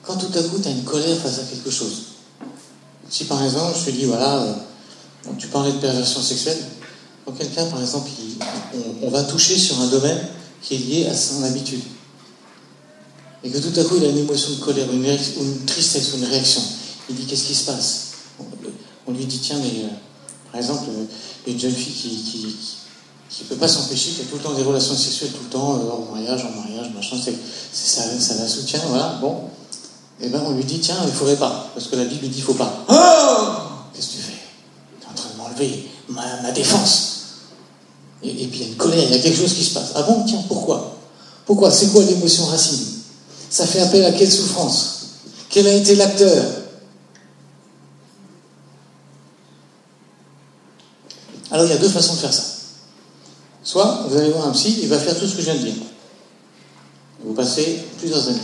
Quand tout à coup tu as une colère face à quelque chose. Si par exemple je te dis, voilà, tu parlais de perversion sexuelle, quand quelqu'un par exemple, on, va toucher sur un domaine qui est lié à son habitude, et que tout à coup il a une émotion de colère, une, une tristesse ou une réaction, il dit qu'est-ce qui se passe? On, lui dit, tiens, mais euh, par exemple, euh, une jeune fille qui qui ne peut pas s'empêcher, qui a tout le temps des relations sexuelles, tout le temps, euh, en mariage, en mariage, machin, c'est, ça, ça la soutient, voilà, bon. Et eh bien on lui dit, tiens, il ne faudrait pas, parce que la Bible dit, il ne faut pas. Oh Qu'est-ce que tu fais M'enlever ma, défense. Et, puis il y a une colère, il y a quelque chose qui se passe. Ah bon, tiens, pourquoi? Pourquoi? C'est quoi l'émotion racine? Ça fait appel à quelle souffrance? Quel a été l'acteur? Alors il y a deux façons de faire ça. Soit vous allez voir un psy, il va faire tout ce que je viens de dire. Vous passez plusieurs années.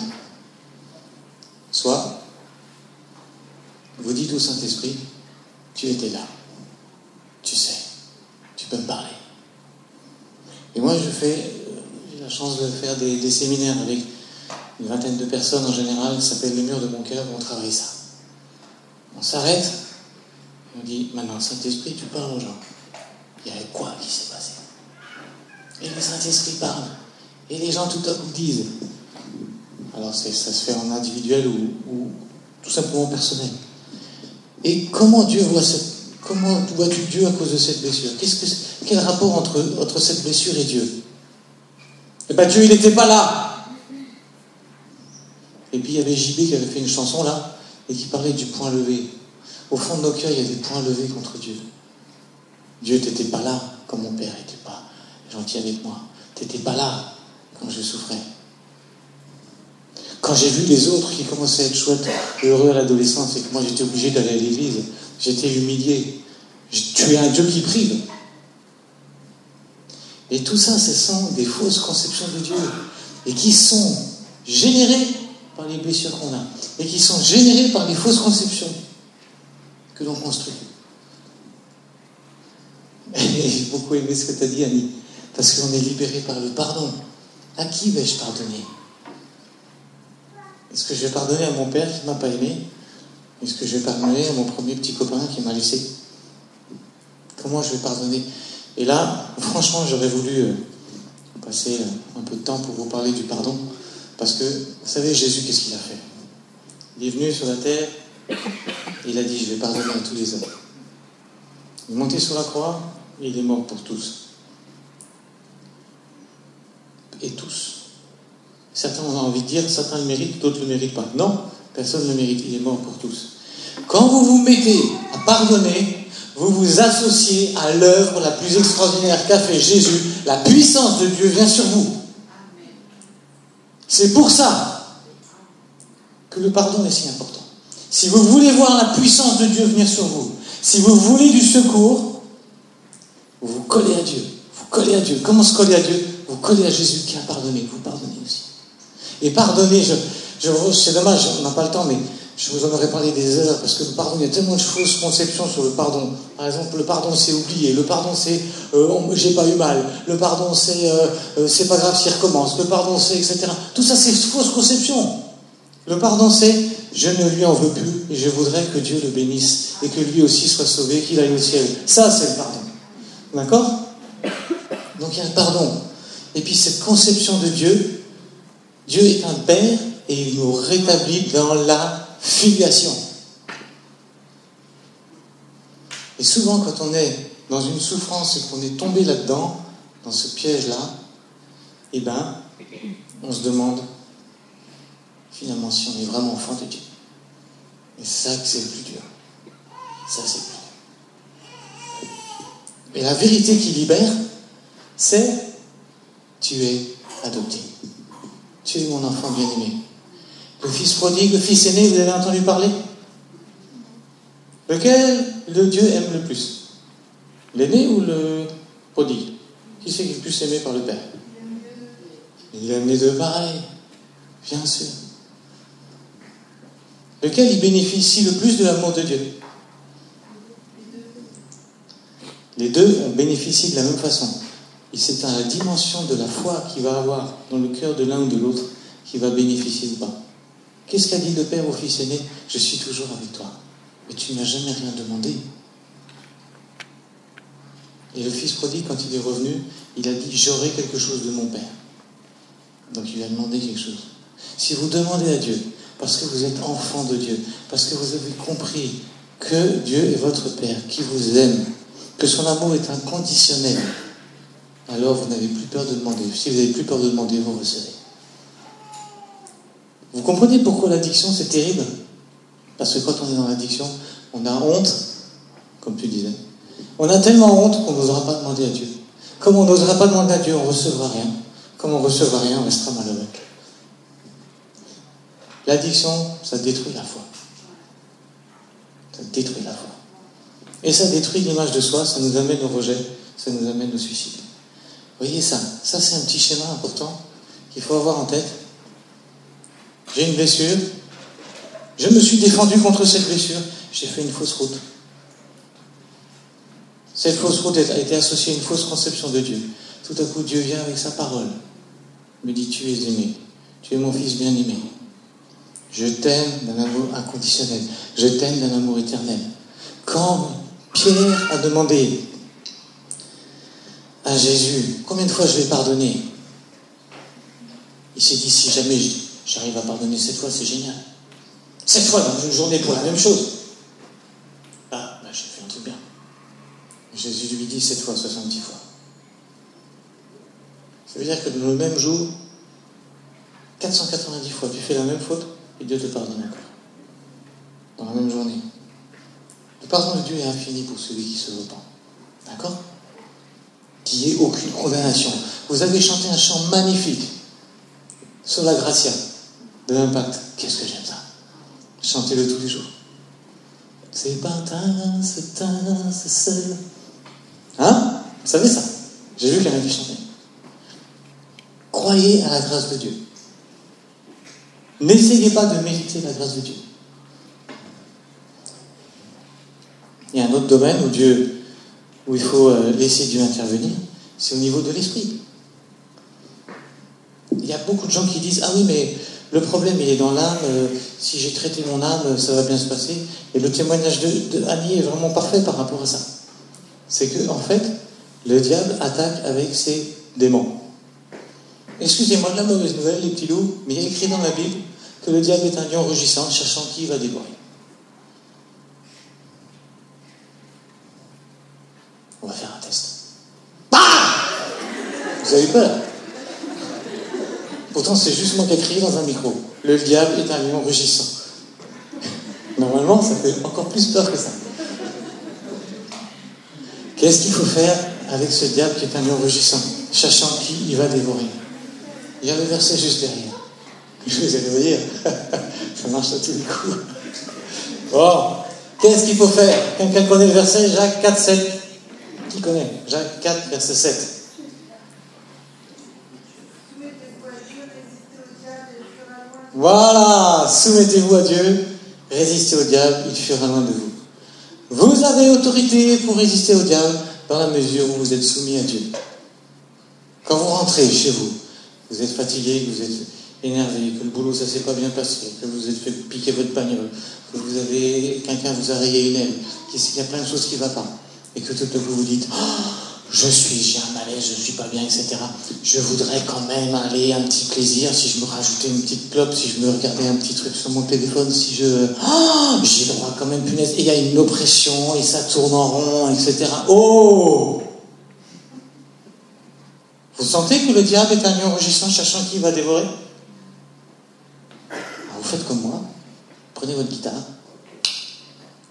Soit vous dites au Saint-Esprit, tu étais là, tu sais, tu peux me parler. Et moi, je fais, j'ai la chance de faire des, séminaires avec une vingtaine de personnes en général, qui s'appelle Le mur de mon cœur, on travaille ça. On s'arrête, on dit, maintenant, Saint-Esprit, tu parles aux gens. Il y avait quoi qui s'est passé? Et le Saint-Esprit parle. Et les gens tout à coup disent. Alors ça se fait en individuel ou, tout simplement personnel. Et comment Dieu voit cette... Comment vois-tu Dieu à cause de cette blessure? Quel rapport entre, cette blessure et Dieu? Eh bien Dieu, il n'était pas là. Et puis il y avait JB qui avait fait une chanson là, et qui parlait du point levé. Au fond de nos cœurs, il y a des points levés contre Dieu. Dieu n'était pas là, comme mon père n'était pas gentil avec moi. Tu n'étais pas là quand je souffrais. Quand j'ai vu les autres qui commençaient à être chouettes et heureux à l'adolescence et que moi j'étais obligé d'aller à l'église, j'étais humilié. Tu es un Dieu qui prive. Et tout ça, ce sont des fausses conceptions de Dieu et qui sont générées par les blessures qu'on a et qui sont générées par les fausses conceptions que l'on construit. J'ai beaucoup aimé ce que tu as dit, Annie. Parce qu'on est libéré par le pardon. À qui vais-je pardonner? Est-ce que je vais pardonner à mon père qui ne m'a pas aimé? Est-ce que je vais pardonner à mon premier petit copain qui m'a laissé Comment je vais pardonner Et là, franchement, j'aurais voulu euh, passer euh, un peu de temps pour vous parler du pardon. Parce que, vous savez, Jésus, qu'est-ce qu'il a fait? Il est venu sur la terre, il a dit, je vais pardonner à tous les hommes. Il est monté sur la croix, il est mort pour tous et tous. Certains ont envie de dire, certains le méritent, d'autres ne le méritent pas. Non, personne ne mérite, il est mort pour tous. Quand vous vous mettez à pardonner, vous vous associez à l'œuvre la plus extraordinaire qu'a fait Jésus. La puissance de Dieu vient sur vous. C'est pour ça que le pardon est si important. Si vous voulez voir la puissance de Dieu venir sur vous, si vous voulez du secours, vous vous collez à Dieu. Vous collez à Dieu. Comment se coller à Dieu? Vous collez à Jésus qui a pardonné, vous pardonnez aussi. Et pardonner, je, je, c'est dommage, on n'a pas le temps, mais je vous en aurais parlé des heures, parce que le pardon, il y a tellement de fausses conceptions sur le pardon. Par exemple, le pardon, c'est oublier. Le pardon, c'est euh, j'ai pas eu mal. Le pardon, c'est euh, euh, c'est pas grave s'il recommence. Le pardon, c'est etc. Tout ça, c'est fausse conception. Le pardon, c'est je ne lui en veux plus et je voudrais que Dieu le bénisse et que lui aussi soit sauvé, qu'il aille au ciel. Ça, c'est le pardon. D'accord? Donc il y a le pardon. Et puis cette conception de Dieu, Dieu est un Père et il nous rétablit dans la filiation. Et souvent quand on est dans une souffrance et qu'on est tombé là-dedans, dans ce piège-là, eh bien, on se demande finalement si on est vraiment enfant de Dieu. Et ça, c'est le plus dur. Ça, c'est le plus dur. Et la vérité qui libère, c'est tu es adopté. Tu es mon enfant bien-aimé. Le fils prodigue, le fils aîné, vous avez entendu parler? Lequel le Dieu aime le plus? L'aîné ou le prodigue? Qui c'est qui est le plus aimé par le Père? Il aime les deux pareils, bien sûr. Lequel il bénéficie le plus de l'amour de Dieu? Les deux bénéficient de la même façon. Et c'est à la dimension de la foi qu'il va avoir dans le cœur de l'un ou de l'autre qui va bénéficier ou pas. Qu'est-ce qu'a dit le père au fils aîné? Je suis toujours avec toi. Mais tu n'as jamais rien demandé. Et le fils prodigue, quand il est revenu, il a dit J'aurai quelque chose de mon père. Donc il lui a demandé quelque chose. Si vous demandez à Dieu, parce que vous êtes enfant de Dieu, parce que vous avez compris que Dieu est votre Père, qui vous aime, que son amour est inconditionnel, alors vous n'avez plus peur de demander. Si vous n'avez plus peur de demander, vous recevez. Vous comprenez pourquoi l'addiction c'est terrible? Parce que quand on est dans l'addiction, on a honte, comme tu disais. On a tellement honte qu'on n'osera pas demander à Dieu. Comme on n'osera pas demander à Dieu, on ne recevra rien. Comme on ne recevra rien, on restera malheureux. L'addiction, ça détruit la foi. Ça détruit la foi. Et ça détruit l'image de soi, ça nous amène au rejet, ça nous amène au suicide. Vous voyez ça Ça, c'est un petit schéma important qu'il faut avoir en tête. J'ai une blessure, je me suis défendu contre cette blessure, j'ai fait une fausse route. Cette fausse route a été associée à une fausse conception de Dieu. Tout à coup, Dieu vient avec sa parole, me dit, tu es aimé, tu es mon fils bien-aimé. Je t'aime d'un amour inconditionnel, je t'aime d'un amour éternel. Quand Pierre a demandé à Jésus, combien de fois je vais pardonner? Il s'est dit, si jamais j'arrive à pardonner cette fois, c'est génial. Cette fois dans une journée pour la même chose. Ah, bah, j'ai fait un truc bien. Jésus lui dit cette fois, 70 fois. Ça veut dire que dans le même jour, 490 fois, tu fais la même faute et Dieu te pardonne encore. Dans la même journée. Le pardon de Dieu est infini pour celui qui se repent. D'accord? Qui n'y ait aucune condamnation. Vous avez chanté un chant magnifique sur la gratia de l'impact. Qu'est-ce que j'aime ça? Chantez-le tous les jours. C'est pas c'est c'est seul. Hein? Vous savez ça? J'ai vu qu'elle avait chanté. Croyez à la grâce de Dieu. N'essayez pas de mériter la grâce de Dieu. Il y a un autre domaine où Dieu, où il faut euh, laisser Dieu intervenir, c'est au niveau de l'esprit. Il y a beaucoup de gens qui disent Ah oui, mais le problème, il est dans l'âme. Euh, si j'ai traité mon âme, ça va bien se passer. Et le témoignage de, Annie est vraiment parfait par rapport à ça. C'est que, en fait, le diable attaque avec ses démons. Excusez-moi de la mauvaise nouvelle, les petits loups, mais il y a écrit dans la Bible que le diable est un lion rugissant, cherchant qui va dévorer. On va faire un test. Bah Vous avez peur? Pourtant, c'est juste moi qui ai crié dans un micro. Le diable est un lion rugissant. Normalement, ça fait encore plus peur que ça. Qu'est-ce qu'il faut faire avec ce diable qui est un lion rugissant, cherchant qui il va dévorer? Il y a le verset juste derrière. Je vous ai voyez, ça marche à tous les coups. Bon, qu'est-ce qu'il faut faire? Quelqu'un connaît le verset? Jacques 4, 7 Qui connaît? Jacques 4, verset 7. Voilà, soumettez-vous à Dieu, résistez au diable, il fuira loin de vous. Vous avez autorité pour résister au diable dans la mesure où vous êtes soumis à Dieu. Quand vous rentrez chez vous, vous êtes fatigué, vous êtes énervé, que le boulot ça s'est pas bien passé, que vous êtes fait piquer votre bagnole, que vous avez quelqu'un vous a rayé une aile, qu'il y a plein de choses qui ne vont pas, et que tout à coup vous dites oh, je suis, j'ai un malaise, je ne suis pas bien, etc. Je voudrais quand même aller un petit plaisir si je me rajoutais une petite clope, si je me regardais un petit truc sur mon téléphone, si je. Oh, j'ai droit quand même, punaise. Et il y a une oppression, et ça tourne en rond, etc. Oh Vous sentez que le diable est un lion rugissant cherchant qui va dévorer? Vous faites comme moi, prenez votre guitare,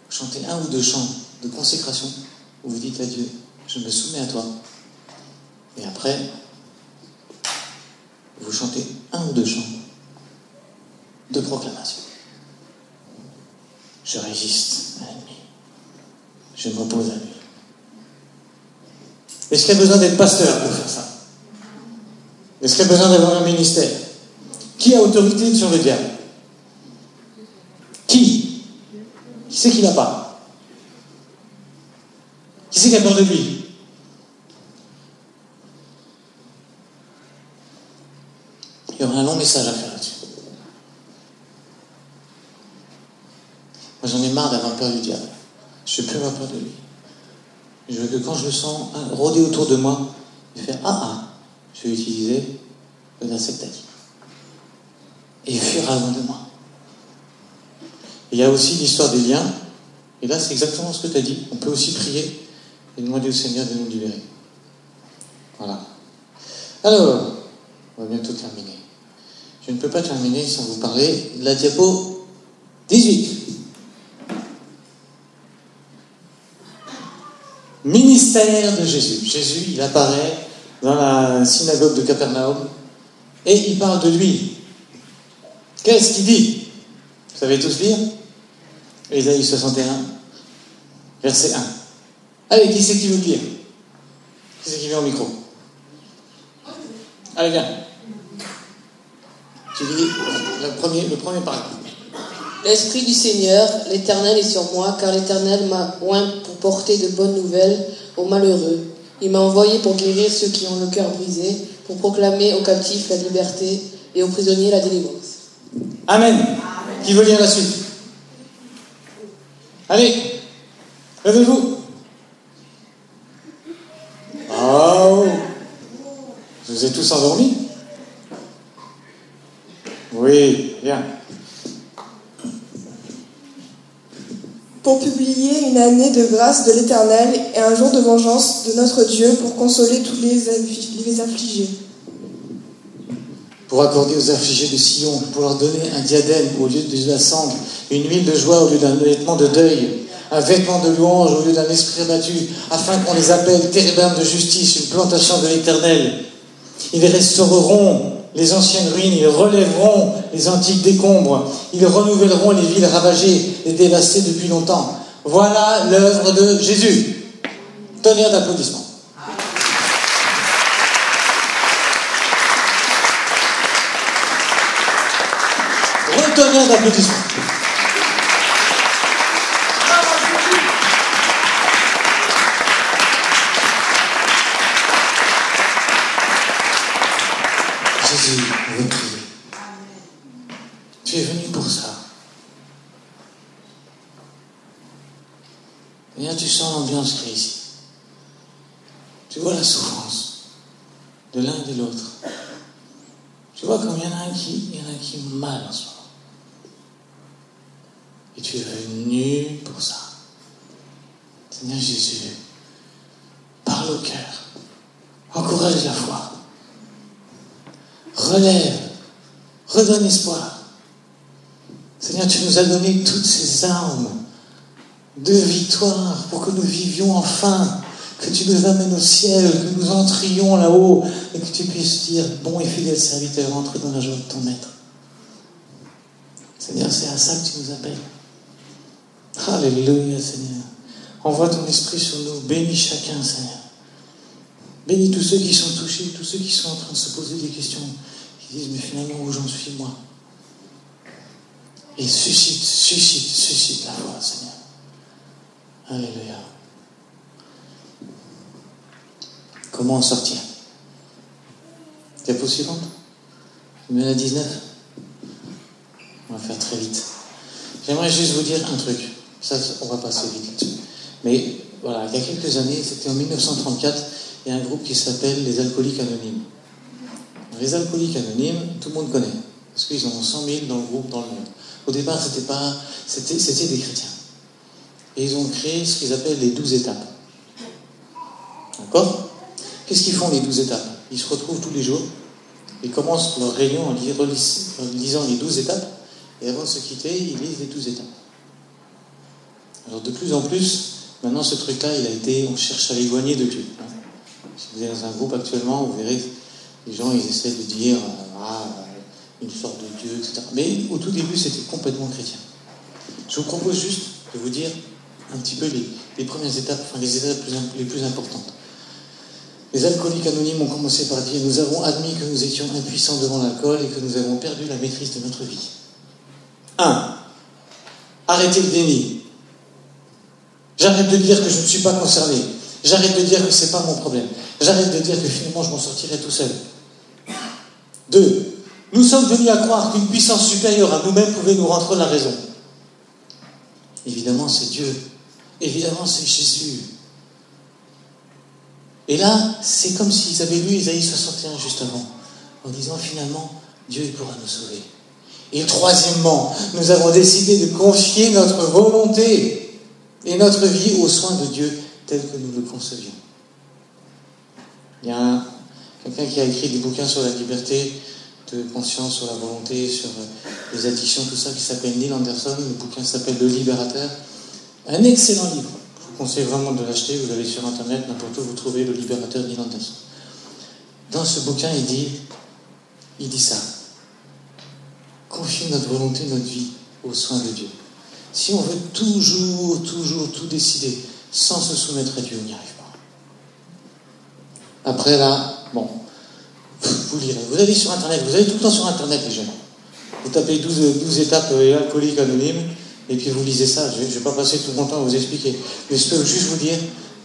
chantez un ou deux chants de consécration où vous dites à Dieu, je me soumets à toi. Et après, vous chantez un ou deux chants de proclamation. Je résiste à l'ennemi. Je me repose à lui. Est-ce qu'il y a besoin d'être pasteur pour faire ça? Est-ce qu'il y a besoin d'avoir un ministère? Qui a autorité sur le diable? Qui? Qui c'est qui n'a pas? Qui c'est qui a peur de lui Il y aura un long message à faire là-dessus. peur du diable. Je ne veux plus avoir peur de lui. Je veux que quand je le sens rôder autour de moi, il fait Ah ah, je vais utiliser le dit. Et il fuira loin de moi. il y a aussi l'histoire des liens. Et là, c'est exactement ce que tu as dit. On peut aussi prier et demander au Seigneur de nous libérer. Voilà. Alors, on va bientôt terminer. Je ne peux pas terminer sans vous parler de la diapo 18. Ministère de Jésus. Jésus, il apparaît dans la synagogue de Capernaum et il parle de lui. Qu'est-ce qu'il dit? Vous savez tous lire? Ésaïe 61, verset 1. Allez, qui c'est qui veut le lire Qui c'est qui vient au micro Allez, viens. Tu lis le premier, le premier paragraphe. L'Esprit du Seigneur, l'Éternel est sur moi, car l'Éternel m'a oint pour porter de bonnes nouvelles aux malheureux. Il m'a envoyé pour guérir ceux qui ont le cœur brisé, pour proclamer aux captifs la liberté et aux prisonniers la délivrance. Amen. Qui veut lire la suite Allez, levez-vous. Vous êtes tous endormis Oui, bien. pour publier une année de grâce de l'Éternel et un jour de vengeance de notre Dieu pour consoler tous les, les affligés. Pour accorder aux affligés de Sion, pour leur donner un diadème au lieu de la cendre, une huile de joie au lieu d'un vêtement de deuil, un vêtement de louange au lieu d'un esprit abattu, afin qu'on les appelle térébintes de justice, une plantation de l'Éternel. Ils restaureront les anciennes ruines, ils relèveront les antiques décombres, ils renouvelleront les villes ravagées et dévastées depuis longtemps. Voilà l'œuvre de Jésus. Tonnerre d'applaudissements. Retonnerre d'applaudissements. Jésus veut prier. Tu es venu pour ça. Viens, tu sens l'ambiance qui est ici. Tu vois la souffrance de l'un et de l'autre. Tu vois comme il y en a un qui, il y en a qui mal en ce moment. Et tu es venu pour ça. Seigneur Jésus, parle au cœur. Encourage la foi relève, espoir. Seigneur, tu nous as donné toutes ces armes de victoire pour que nous vivions enfin, que tu nous amènes au ciel, que nous entrions là-haut et que tu puisses dire, bon et fidèle serviteur, entre dans la joie de ton maître. Seigneur, c'est à ça que tu nous appelles. Alléluia, Seigneur. Envoie ton esprit sur nous. Bénis chacun, Seigneur. Bénis tous ceux qui sont touchés, tous ceux qui sont en train de se poser des questions disent, mais finalement, où j'en suis, moi? Et suscite, suscite, suscite la foi, Seigneur. Alléluia. Comment en sortir? Diapo suivante mets la 19 On va faire très vite. J'aimerais juste vous dire un truc. Ça, on va passer vite là-dessus. Mais voilà, il y a quelques années, c'était en 1934, il y a un groupe qui s'appelle les Alcooliques Anonymes. Les alcooliques anonymes, tout le monde connaît, parce qu'ils ont 100 000 dans le groupe, dans le monde. Au départ, c'était pas, c'était, des chrétiens. Et ils ont créé ce qu'ils appellent les 12 étapes. D'accord? Qu'est-ce qu'ils font les 12 étapes? Ils se retrouvent tous les jours, ils commencent leur réunion en lisant les 12 étapes, et avant de se quitter, ils lisent les 12 étapes. Alors de plus en plus, maintenant ce truc-là, il a été, on cherche à l'éloigner de Dieu. Si vous êtes dans un groupe actuellement, vous verrez les gens, ils essaient de dire euh, ah, euh, une sorte de Dieu, etc. Mais au tout début, c'était complètement chrétien. Je vous propose juste de vous dire un petit peu les, premières étapes, enfin les étapes les plus importantes. Les alcooliques anonymes ont commencé par dire Nous avons admis que nous étions impuissants devant l'alcool et que nous avons perdu la maîtrise de notre vie. 1. Arrêtez le déni. J'arrête de dire que je ne suis pas concerné. J'arrête de dire que ce n'est pas mon problème. J'arrête de dire que finalement je m'en sortirai tout seul. Deux, nous sommes venus à croire qu'une puissance supérieure à nous-mêmes pouvait nous rendre la raison. Évidemment, c'est Dieu. Évidemment, c'est Jésus. Et là, c'est comme s'ils avaient lu Isaïe 61 juste avant, en disant finalement, Dieu pourra nous sauver. Et troisièmement, nous avons décidé de confier notre volonté et notre vie aux soins de Dieu tel que nous le concevions. Il y a quelqu'un qui a écrit des bouquins sur la liberté de conscience, sur la volonté, sur euh, les addictions, tout ça, qui s'appelle Neil Anderson. Le bouquin s'appelle Le Libérateur. Un excellent livre. Je vous conseille vraiment de l'acheter. Vous allez sur Internet, n'importe où, vous trouvez Le Libérateur Neil Anderson. Dans ce bouquin, il dit, il dit ça. Confier notre volonté, notre vie aux soins de Dieu. Si on veut toujours, toujours tout décider sans se soumettre à Dieu, on n'y arrive pas. Après là, bon, vous lirez. Vous allez sur Internet, vous allez tout le temps sur Internet les jeunes. Vous tapez 12, étapes euh, alcooliques anonymes, et puis vous lisez ça. Je ne vais pas passer tout mon temps à vous expliquer. Mais je peux juste vous dire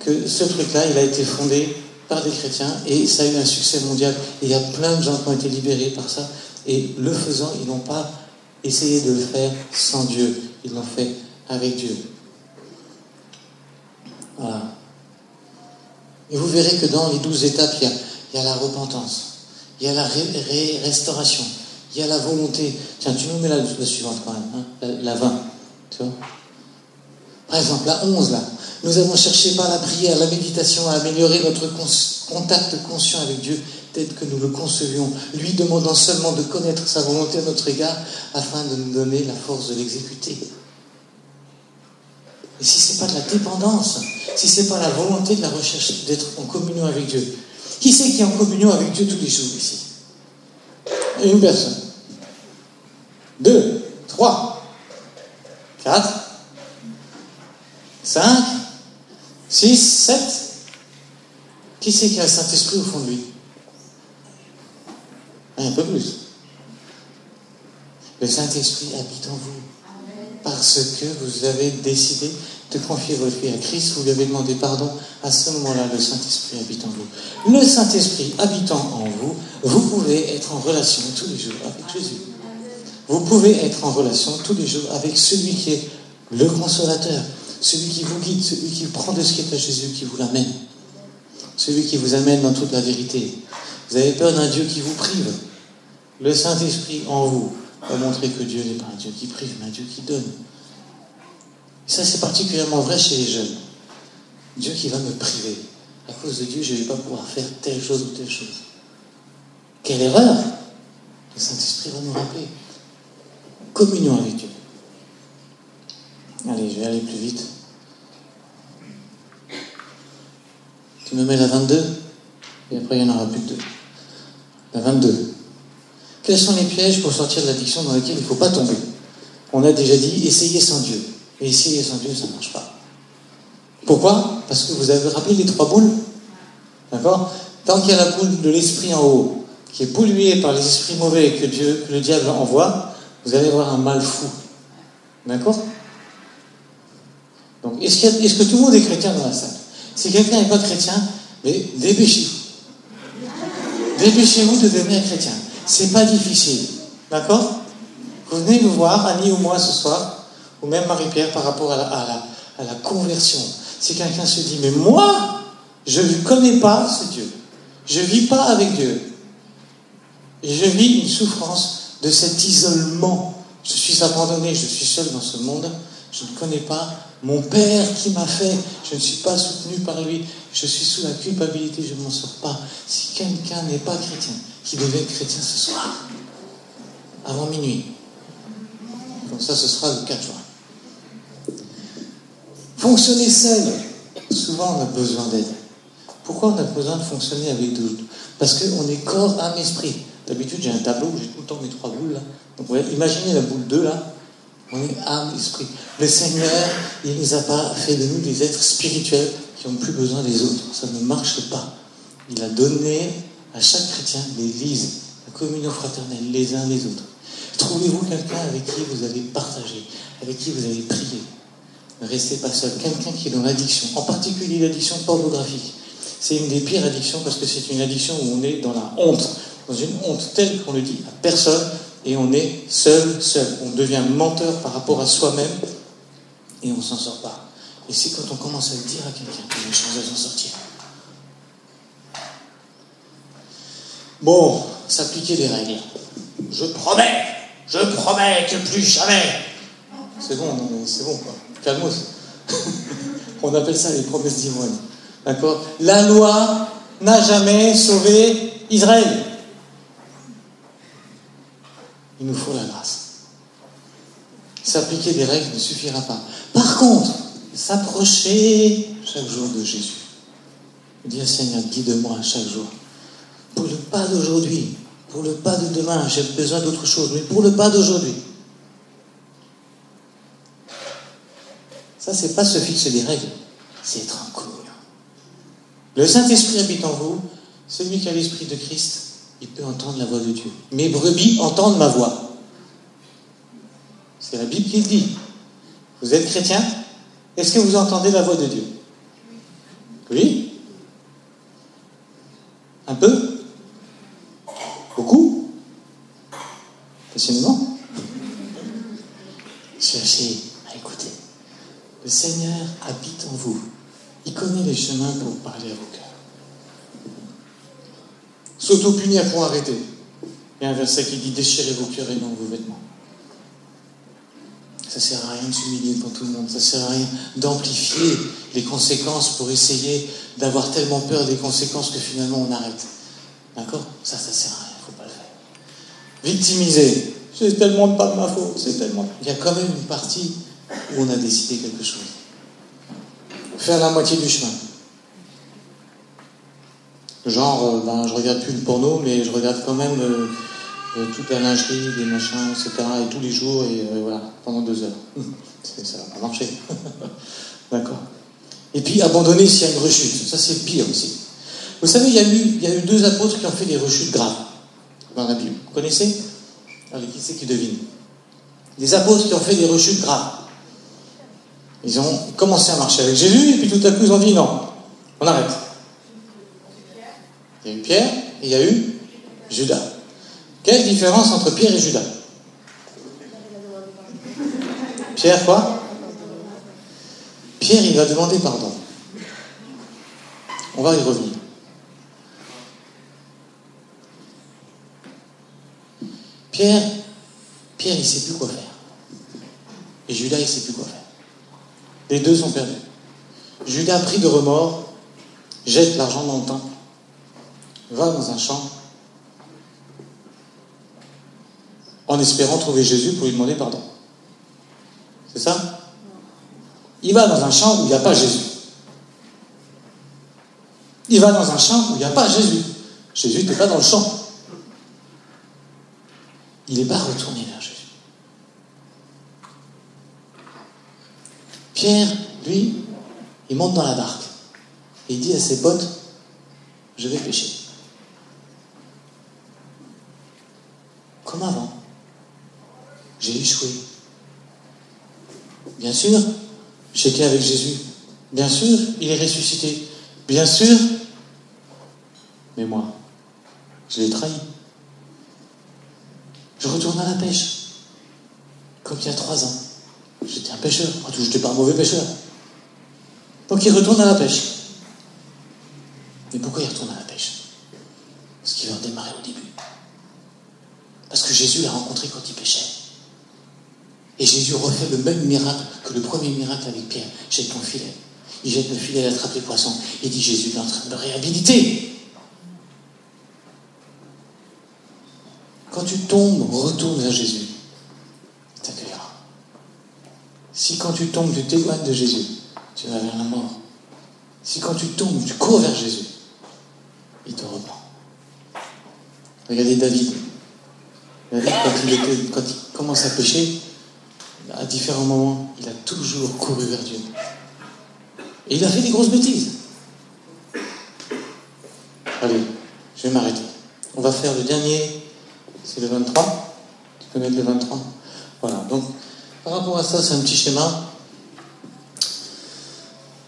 que ce truc-là, il a été fondé par des chrétiens, et ça a eu un succès mondial. Et il y a plein de gens qui ont été libérés par ça. Et le faisant, ils n'ont pas essayé de le faire sans Dieu. Ils l'ont fait avec Dieu. Voilà. Et vous verrez que dans les douze étapes, il y a, la repentance, il y a la restauration, il y a la volonté. Tiens, tu nous mets la, suivante quand même, hein, la, 20. Tu vois Par exemple, la 11, là. Nous avons cherché par la prière, la méditation à améliorer notre contact conscient avec Dieu tel que nous le concevions, lui demandant seulement de connaître sa volonté à notre égard afin de nous donner la force de l'exécuter. Et si ce n'est pas de la dépendance, si ce n'est pas la volonté de la recherche d'être en communion avec Dieu, qui c'est qui est en communion avec Dieu tous les jours ici? Une personne. Deux, trois, quatre, cinq, six, sept. Qui c'est qui a le Saint-Esprit au fond de lui? Un peu plus. Le Saint-Esprit habite en vous parce que vous avez décidé de confier votre vie à Christ, vous lui avez demandé pardon, à ce moment-là, le Saint-Esprit habite en vous. Le Saint-Esprit habitant en vous, vous pouvez être en relation tous les jours avec Jésus. Vous pouvez être en relation tous les jours avec celui qui est le consolateur, celui qui vous guide, celui qui prend de ce qui est à Jésus, qui vous l'amène, celui qui vous amène dans toute la vérité. Vous avez peur d'un Dieu qui vous prive. Le Saint-Esprit en vous va montrer que Dieu n'est pas un Dieu qui prive, mais un Dieu qui donne. Ça, c'est particulièrement vrai chez les jeunes. Dieu qui va me priver. À cause de Dieu, je ne vais pas pouvoir faire telle chose ou telle chose. Quelle erreur Le Saint-Esprit va nous rappeler. Communion avec Dieu. Allez, je vais aller plus vite. Tu me mets la 22 et après il n'y en aura plus que deux. La 22. Quels sont les pièges pour sortir de l'addiction dans lesquels il ne faut pas tomber? On a déjà dit essayer sans Dieu. Et essayer sans Dieu, ça ne marche pas. Pourquoi? Parce que vous avez rappelé les trois boules. D'accord? Tant qu'il y a la boule de l'esprit en haut, qui est polluée par les esprits mauvais que, Dieu, le diable envoie, vous allez avoir un mal fou. D'accord? Donc, est-ce, que tout le monde est chrétien dans la salle? Si quelqu'un n'est pas chrétien, mais dépêchez-vous. Dépêchez-vous de devenir chrétien. C'est pas difficile. D'accord? Vous venez nous voir, Annie ou moi, ce soir, ou même Marie-Pierre, par rapport à la, conversion. Si quelqu'un se dit, mais moi, je ne connais pas ce Dieu. Je ne vis pas avec Dieu. Et je vis une souffrance de cet isolement. Je suis abandonné, je suis seul dans ce monde. Je ne connais pas mon Père qui m'a fait. Je ne suis pas soutenu par lui. Je suis sous la culpabilité, je ne m'en sors pas. Si quelqu'un n'est pas chrétien, qui devait être chrétien ce soir, avant minuit, comme ça ce sera le 4 juin. Fonctionner seul, souvent on a besoin d'aide. Pourquoi on a besoin de fonctionner avec d'autres? Parce qu'on est corps, âme, esprit. D'habitude, j'ai un tableau où j'ai tout le temps mes trois boules imaginez la boule 2 là. On est âme, esprit. Le Seigneur, il ne nous a pas fait de nous des êtres spirituels qui n'ont plus besoin des autres. Ça ne marche pas. Il a donné à chaque chrétien l'Église, la communion fraternelle, les uns les autres. Trouvez-vous quelqu'un avec qui vous allez partager, avec qui vous allez prier. Ne restez pas seul. Quelqu'un qui est dans l'addiction, en particulier l'addiction pornographique. C'est une des pires addictions parce que c'est une addiction où on est dans la honte, dans une honte telle qu'on ne dit à personne et on est seul, seul. On devient menteur par rapport à soi-même Et on s'en sort pas. Et c'est quand on commence à le dire à quelqu'un que les choses vont sortir. Bon, s'appliquer les règles. Je promets, je promets que plus jamais. C'est bon, c'est bon, quoi. Calmos. On appelle ça les promesses d'ivrogne. D'accord? La loi n'a jamais sauvé Israël. Il nous faut la grâce. S'appliquer des règles ne suffira pas. Par contre, s'approcher chaque jour de Jésus. Dire Seigneur, guide-moi chaque jour. Pour le pas d'aujourd'hui, pour le pas de demain, j'ai besoin d'autre chose, mais pour le pas d'aujourd'hui. Ça, c'est pas se fixer des règles, c'est être en communion. Le Saint-Esprit habite en vous, celui qui a l'Esprit de Christ, il peut entendre la voix de Dieu. Mes brebis entendent ma voix. C'est la Bible qui le dit. Vous êtes chrétien? Est-ce que vous entendez la voix de Dieu? Oui Un peu? Beaucoup? Passionnément? Cherchez à écouter. Le Seigneur habite en vous. Il connaît les chemins pour parler à vos cœurs. S'auto-punir pour arrêter. Il y a un verset qui dit déchirez vos cœurs et non vos vêtements. Ça sert à rien de s'humilier devant tout le monde. Ça sert à rien d'amplifier les conséquences pour essayer d'avoir tellement peur des conséquences que finalement on arrête. D'accord? Ça, ça sert à rien. Il ne faut pas le faire. Victimiser. C'est tellement pas de ma faute. C'est tellement. Il y a quand même une partie où on a décidé quelque chose. Faire la moitié du chemin. Genre, euh, ben, je regarde plus le porno, mais je regarde quand même euh, euh, toute la lingerie, des machins, etc. Et tous les jours, et voilà, pendant deux heures. ça va pas marcher. D'accord Et puis abandonner s'il y a une rechute. Ça, c'est pire aussi. Vous savez, il y, a eu, y a eu deux apôtres qui ont fait des rechutes graves dans la Bible. Vous connaissez? Allez, qui c'est qui devine? Des apôtres qui ont fait des rechutes graves. Ils ont commencé à marcher avec Jésus, et puis tout à coup, ils ont dit non, on arrête. Il y a eu Pierre et il y a eu Judas. Quelle différence entre Pierre et Judas? Pierre quoi? Pierre, il va demander pardon. On va y revenir. Pierre, Pierre, il ne sait plus quoi faire. Et Judas, il ne sait plus quoi faire. Les deux sont perdus. Judas, pris de remords, jette l'argent dans le temple, va dans un champ, en espérant trouver Jésus pour lui demander pardon. C'est ça? Il va dans un champ où il n'y a pas Jésus. Il va dans un champ où il n'y a pas Jésus. Jésus n'était pas dans le champ. Il n'est pas retourné vers Jésus. Pierre, lui, il monte dans la barque et il dit à ses potes, je vais pêcher. Comme avant. J'ai échoué. Bien sûr, j'étais avec Jésus. Bien sûr, il est ressuscité. Bien sûr, mais moi, je l'ai trahi. Je retourne à la pêche, comme il y a trois ans. J'étais un pêcheur. Je n'étais pas un mauvais pêcheur. Donc il retourne à la pêche. Mais pourquoi il retourne à la pêche? Parce qu'il veut redémarrer au début. Parce que Jésus l'a rencontré quand il pêchait. Et Jésus refait le même miracle que le premier miracle avec Pierre. Jette ton filet. Il jette le filet, il attrape les poissons. Il dit Jésus est en train de me réhabiliter. Quand tu tombes, retourne vers Jésus. Il t'accueillera. Si quand tu tombes, tu t'éloignes de Jésus, tu vas vers la mort. Si quand tu tombes, tu cours vers Jésus, il te reprend. Regardez David. David, quand il, quand il commence à pécher, à différents moments, il a toujours couru vers Dieu. Et il a fait des grosses bêtises. Allez, je vais m'arrêter. On va faire le dernier, c'est le 23. Tu peux mettre le 23 Voilà, donc par rapport à ça, c'est un petit schéma.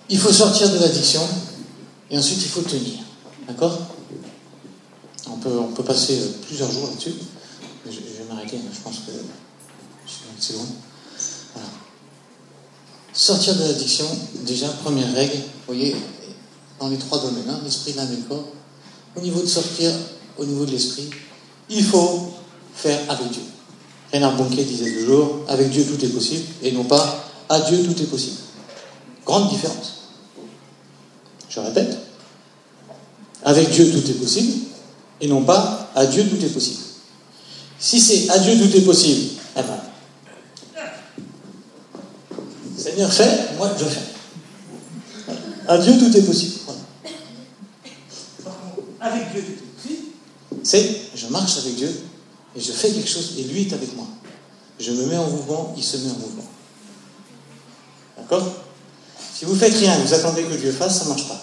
Il faut sortir de l'addiction et ensuite il faut tenir. D'accord? On peut, on peut passer plusieurs jours là-dessus. Je, je vais m'arrêter, je pense que c'est bon. Voilà. Sortir de l'addiction, déjà, première règle, vous voyez, dans les trois domaines, hein, l'esprit, l'âme et le corps. Au niveau de sortir, au niveau de l'esprit, il faut faire avec Dieu. Reinhard Bonquet disait toujours, avec Dieu tout est possible, et non pas à Dieu tout est possible. Grande différence. Je répète, avec Dieu tout est possible, et non pas à Dieu tout est possible. Si c'est à Dieu tout est possible, eh ben, Seigneur fait, moi je fais. À Dieu tout est possible. Avec Dieu tout est possible. C'est, je marche avec Dieu et je fais quelque chose et lui est avec moi. Je me mets en mouvement, il se met en mouvement. D'accord? Si vous faites rien vous attendez que Dieu fasse, ça ne marche pas.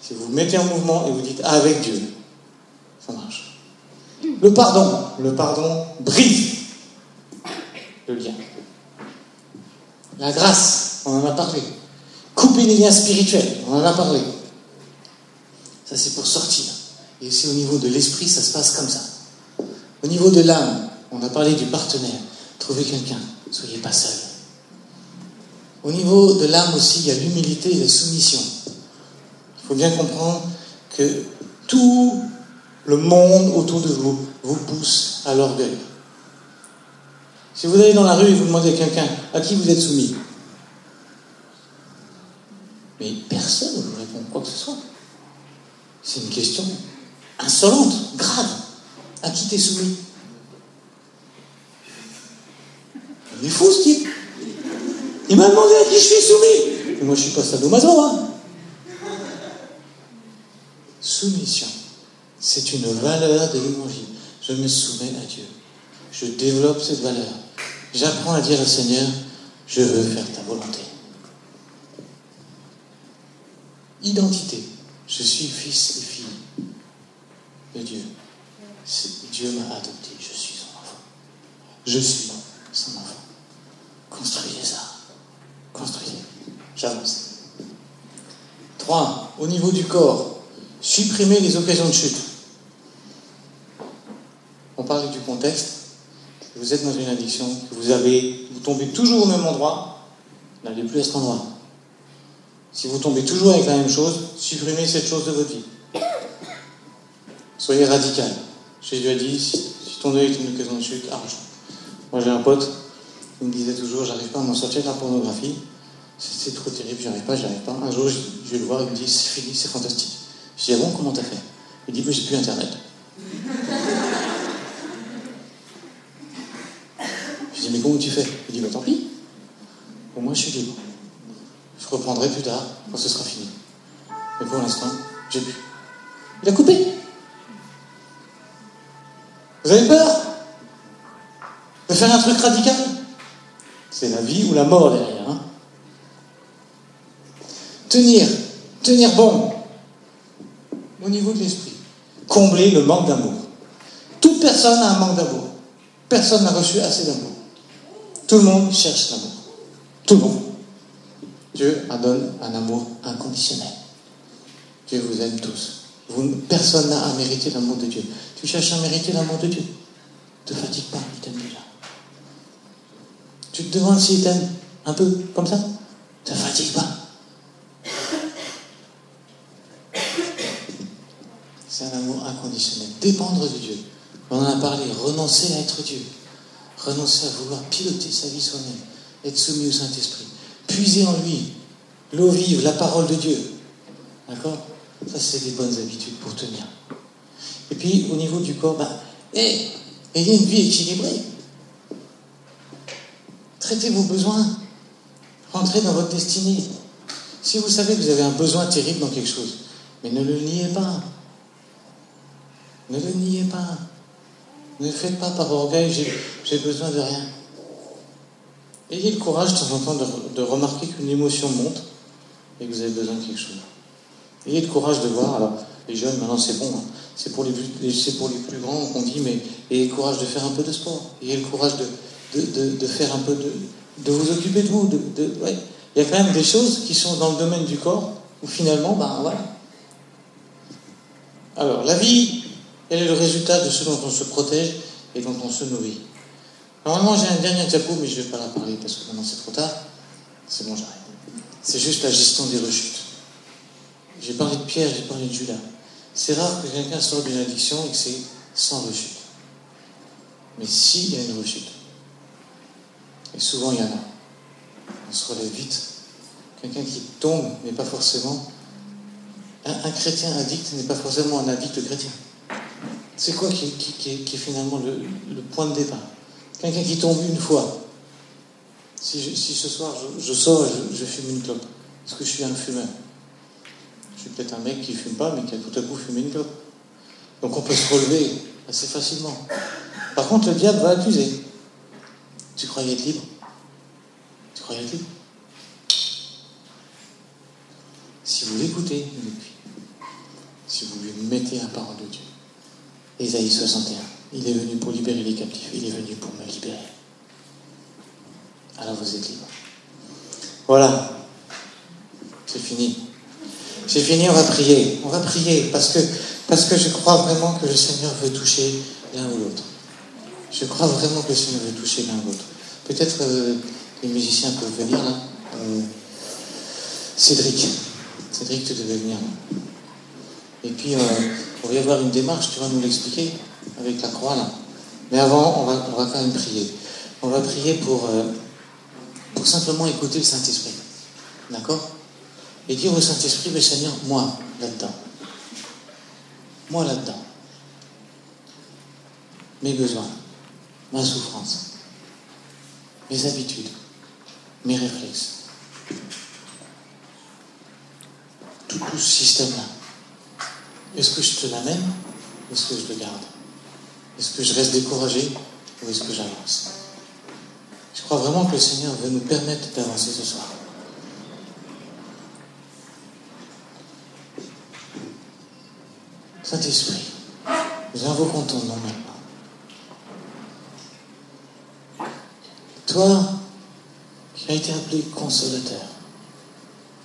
Si vous vous mettez en mouvement et vous dites avec Dieu, ça marche. Le pardon, le pardon brise le lien. La grâce, on en a parlé. Couper les liens spirituels, on en a parlé. Ça, c'est pour sortir. Et aussi au niveau de l'esprit, ça se passe comme ça. Au niveau de l'âme, on a parlé du partenaire. Trouvez quelqu'un, soyez pas seul. Au niveau de l'âme aussi, il y a l'humilité et la soumission. Il faut bien comprendre que tout le monde autour de vous vous pousse à l'orgueil. Si vous allez dans la rue et vous demandez à quelqu'un à qui vous êtes soumis, mais personne ne vous répond quoi que ce soit. C'est une question insolente, grave. À qui t'es soumis Il est fou ce type. Il m'a demandé à qui je suis soumis. Et moi je suis pas sadomaso, hein. Soumission, c'est une valeur de l'évangile. Je me soumets à Dieu. Je développe cette valeur. J'apprends à dire au Seigneur, je veux faire ta volonté. Identité. Je suis fils et fille de Dieu. Dieu m'a adopté. Je suis son enfant. Je suis son enfant. Construisez ça. Construisez. J'avance. Trois, au niveau du corps, supprimer les occasions de chute. On parle du contexte. Vous êtes dans une addiction, vous avez, vous tombez toujours au même endroit, n'allez plus à cet endroit. Si vous tombez toujours avec la même chose, supprimez cette chose de votre vie. Soyez radical. Jésus a dit, si ton œil est une occasion de chute, arrange. Moi j'ai un pote, il me disait toujours, j'arrive pas à m'en sortir de la pornographie. C'est trop terrible, j'y arrive pas, j'y arrive pas. Un jour, je vais le voir, il me dit, c'est fini, c'est fantastique. Je dis, ah bon, comment t'as fait? Il dit, mais j'ai plus Internet. Je dis, mais comment tu fais? Il dit, bah tant pis. Au moins, je suis libre. Je reprendrai plus tard, quand ce sera fini. Mais pour l'instant, j'ai plus. Il a coupé. Vous avez peur de faire un truc radical? C'est la vie ou la mort derrière. Hein tenir, tenir bon au niveau de l'esprit. Combler le manque d'amour. Toute personne a un manque d'amour. Personne n'a reçu assez d'amour. Tout le monde cherche l'amour. Tout le monde. Dieu donne un amour inconditionnel. Dieu vous aime tous. Personne n'a à mériter l'amour de Dieu. Tu cherches à mériter l'amour de Dieu. Ne te fatigue pas, il t'aime déjà. Tu te demandes s'il t'aime un peu comme ça Ne te fatigue pas. C'est un amour inconditionnel. Dépendre de Dieu. On en a parlé. Renoncer à être Dieu. Renoncer à vouloir piloter sa vie soi-même. Être soumis au Saint-Esprit. Puiser en lui l'eau vive, la parole de Dieu. D'accord? Ça, c'est des bonnes habitudes pour tenir. Et puis, au niveau du corps, ben, ayez une vie équilibrée. Traitez vos besoins. Rentrez dans votre destinée. Si vous savez que vous avez un besoin terrible dans quelque chose, mais ne le niez pas. Ne le niez pas. Ne faites pas par orgueil, j'ai besoin de rien. Ayez le courage de temps en temps de, remarquer qu'une émotion monte et que vous avez besoin de quelque chose. Ayez le courage de voir, alors les jeunes maintenant c'est bon, hein. c'est pour, les plus, grands qu'on dit, mais ayez le courage de faire un peu de sport, ayez le courage de, faire un peu de, de vous occuper de vous. Il y a quand même des choses qui sont dans le domaine du corps où finalement, ben voilà. Alors, la vie, elle est le résultat de ce dont on se protège et dont on se nourrit. Normalement, j'ai un dernier diapo, mais je ne vais pas la parler parce que maintenant c'est trop tard. C'est bon, j'arrête. C'est juste la gestion des rechutes. J'ai parlé de Pierre, j'ai parlé de Judas. C'est rare que quelqu'un sorte d'une addiction et que c'est sans rechute. Mais s'il y a une rechute, et souvent il y en a, on se relève vite. Quelqu'un qui tombe n'est pas forcément. Un, chrétien addict n'est pas forcément un addict chrétien. C'est quoi qui, est, finalement le, point de départ? Quelqu'un qui tombe une fois. Si, ce soir je, sors et je, fume une clope, est-ce que je suis un fumeur? Suis peut-être un mec qui ne fume pas, mais qui a tout à coup fumé une clope. Donc on peut se relever assez facilement. Par contre, le diable va accuser. Tu croyais être libre? Tu croyais être libre? Si vous l'écoutez si vous lui mettez la parole de Dieu, Ésaïe 61, il est venu pour libérer les captifs, il est venu pour me libérer. Alors vous êtes libre. Voilà, c'est fini. C'est fini, on va prier. On va prier parce que, parce que je crois vraiment que le Seigneur veut toucher l'un ou l'autre. Je crois vraiment que le Seigneur veut toucher l'un ou l'autre. Peut-être euh, les musiciens peuvent venir là. Euh, Cédric, Cédric, tu devais venir là. Et puis, euh, on va y avoir une démarche, tu vas nous l'expliquer avec la croix là. Mais avant, on va, on va quand même prier. On va prier pour, pour simplement écouter le Saint-Esprit. D'accord? Et dire au Saint-Esprit, mais Seigneur, moi, là-dedans. Moi, là-dedans. Mes besoins, ma souffrance, mes habitudes, mes réflexes. Tout, ce système-là. Est-ce que je te l'amène ou est-ce que je le garde? Est-ce que je reste découragé ou est-ce que j'avance? Je crois vraiment que le Seigneur veut nous permettre d'avancer ce soir. Saint-Esprit, nous invoquons ton nom maintenant. Toi qui as été appelé consolateur,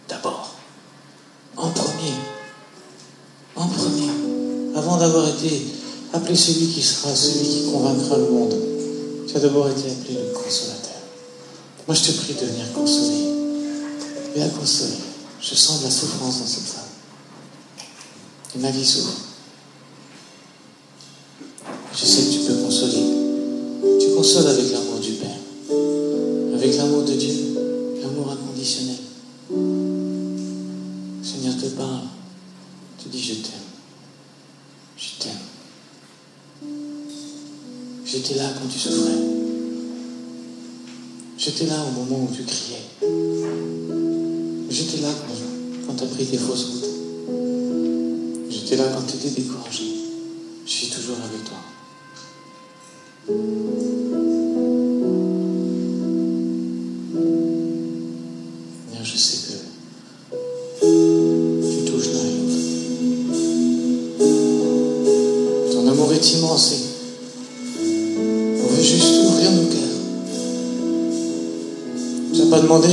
d'abord, en premier, en premier, avant d'avoir été appelé celui qui sera celui qui convaincra le monde, tu as d'abord été appelé le consolateur. Moi, je te prie de venir consoler. Viens consoler. Je sens de la souffrance dans cette femme. Et ma vie souffre. Consoles avec l'amour du Père avec l'amour de Dieu, l'amour inconditionnel. Seigneur te parle, te dit je t'aime, je t'aime. J'étais là quand tu souffrais. J'étais là au moment où tu criais. J'étais là quand, tu as pris tes fausses routes. J'étais là quand tu étais découragé.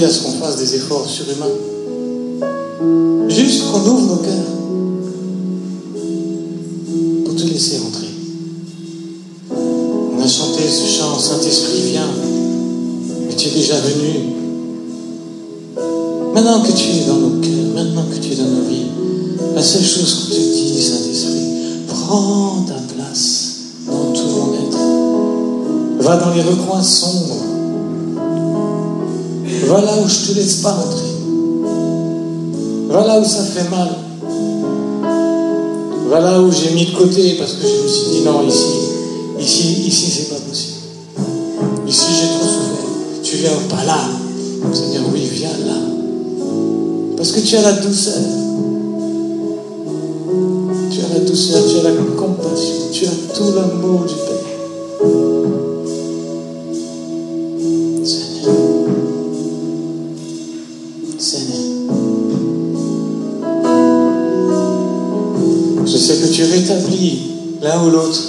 À ce qu'on fasse des efforts surhumains. Juste qu'on ouvre nos cœurs pour te laisser entrer. On a chanté ce chant, Saint-Esprit, viens, mais tu es déjà venu. Maintenant que tu es dans nos cœurs, maintenant que tu es dans nos vies, la seule chose qu'on te dit, Saint-Esprit, prends ta place dans tout mon être. Va dans les recoins Va là où je te laisse pas entrer. Va là où ça fait mal. Va là où j'ai mis de côté parce que je me suis dit non, ici, ici, ici, c'est pas possible. Ici, j'ai trop souffert. Tu viens pas là. Seigneur, oui, viens là. Parce que tu as la douceur. Tu as la douceur, tu as la l'un ou l'autre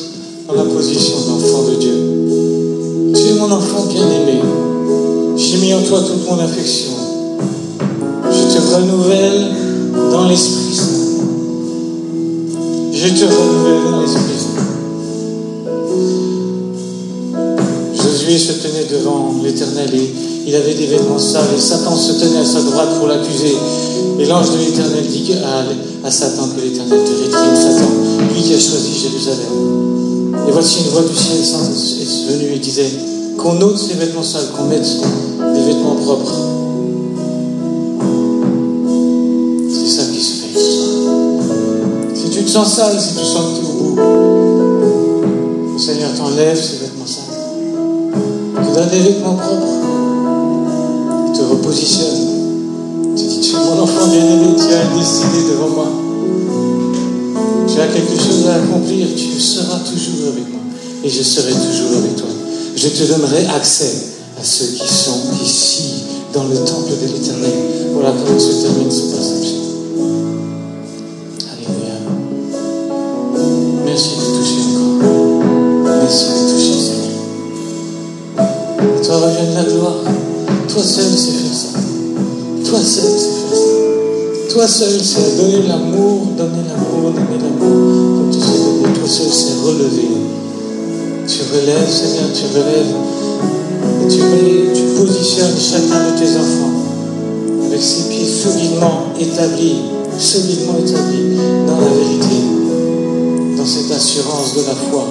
dans la position d'enfant de Dieu. Tu es mon enfant bien-aimé. J'ai mis en toi toute mon affection. Je te renouvelle dans l'Esprit. Je te renouvelle dans l'Esprit. Josué se tenait devant l'Éternel et il avait des vêtements sales et Satan se tenait à sa droite pour l'accuser. Et l'ange de l'Éternel dit à, Satan que l'Éternel te rétrime, Satan, qui a choisi Jérusalem. Et voici une voix du ciel est venue et disait qu'on ôte ses vêtements sales, qu'on mette des vêtements propres. C'est ça qui se fait ce soir. Si tu te sens sale, si tu sens que tu au bout, le Seigneur t'enlève ces vêtements sales. te donne des vêtements propres. Il te repositionne. Tu dis, tu es mon enfant bien-aimé, tu as décidé devant moi. Tu as quelque chose à accomplir, tu seras toujours avec moi. Et je serai toujours avec toi. Je te donnerai accès à ceux qui sont ici, dans le temple de l'éternel. Voilà comment se termine ce passage. Alléluia. Merci de toucher encore. Merci de toucher, Seigneur. Toi, la gloire. Toi seul sais faire ça. Toi seul sais faire ça. Toi seul sais donner l'amour, donner l'amour, donner l'amour, comme tu sais donner. Toi seul sais relever. Tu relèves, Seigneur, tu relèves. Et tu, mets, tu positionnes chacun de tes enfants avec ses pieds solidement établis, solidement établis dans la vérité, dans cette assurance de la foi.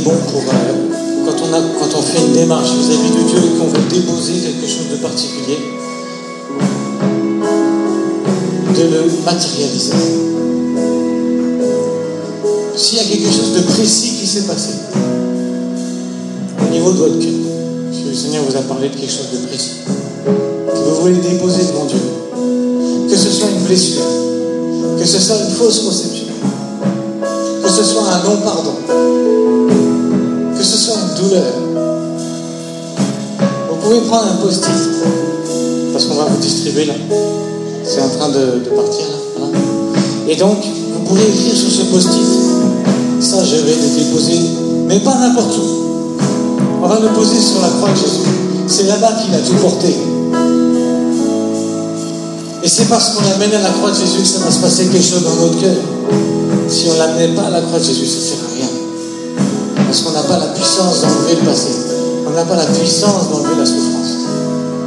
Bon pour, euh, quand, on a, quand on fait une démarche vis-à-vis de Dieu et qu'on veut déposer quelque chose de particulier, de le matérialiser. S'il y a quelque chose de précis qui s'est passé au niveau de votre cœur, si le Seigneur vous a parlé de quelque chose de précis, que vous voulez déposer devant Dieu, que ce soit une blessure, que ce soit une fausse conception, que ce soit un non-pardon, que ce soit une douleur. Vous pouvez prendre un post-it, parce qu'on va vous distribuer là. C'est en train de, de partir là. Et donc, vous pouvez écrire sur ce post-it. Ça, je vais le déposer, mais pas n'importe où. On va le poser sur la croix de Jésus. C'est là-bas qu'il a tout porté. Et c'est parce qu'on l'amène à la croix de Jésus que ça va se passer quelque chose dans notre cœur. Si on ne l'amenait pas à la croix de Jésus, ça sert à rien. Parce qu'on n'a pas la puissance d'enlever le passé. On n'a pas la puissance d'enlever la souffrance.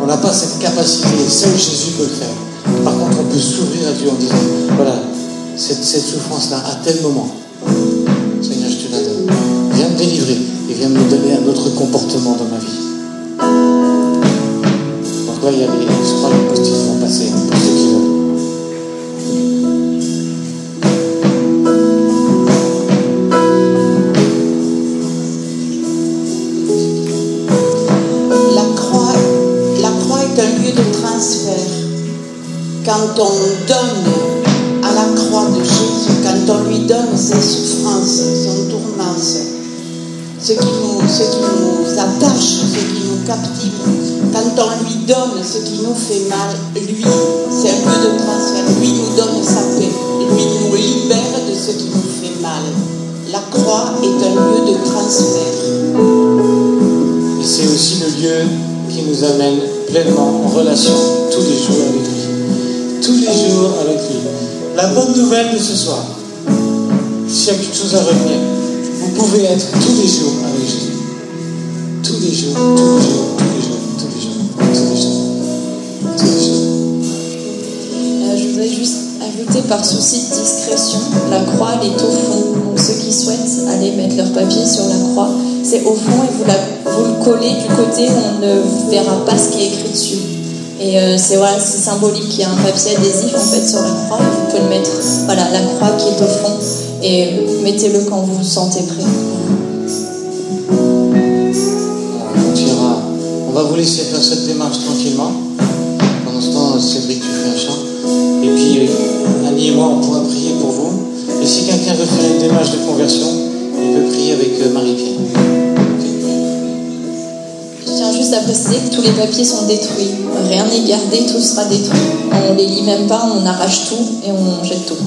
On n'a pas cette capacité. Seul Jésus peut le faire. Par contre, on peut s'ouvrir à Dieu en disant, voilà, cette, souffrance-là, à tel moment, Seigneur, je te la donne. Viens me délivrer et viens me donner un autre comportement dans ma vie. Donc là, il y a les, je crois, les post-it vont passer Quand on donne à la croix de Jésus, quand on lui donne ses souffrances, son tourmence, ce qui nous, ce qui nous attache, ce qui nous captive, quand on lui donne ce qui nous fait mal, ce soir, s'il y a quelque chose à retenir, vous pouvez être tous les jours avec Jésus. Tous les jours, tous les jours, tous les jours, tous les jours, tous les jours, tous les jours. Euh, je voudrais juste ajouter par souci de discrétion, la croix elle est au fond. Donc ceux qui souhaitent aller mettre leur papier sur la croix, c'est au fond et vous, la- vous le collez du côté on ne verra pas ce qui est écrit dessus. Et euh, c'est symbolique. Il y a un papier adhésif en fait sur la croix. Vous pouvez le mettre. Voilà, la croix qui est au fond. Et mettez-le quand vous vous sentez prêt. On va vous laisser faire cette démarche tranquillement. Pendant ce temps, Cédric, tu fais un chant. Et puis, euh, Annie et moi, on pourra prier pour vous. Et si quelqu'un veut faire une démarche de conversion, il peut prier avec euh, Marie-Pierre. Tous les papiers sont détruits. Rien n'est gardé, tout sera détruit. On les lit même pas, on arrache tout et on jette tout.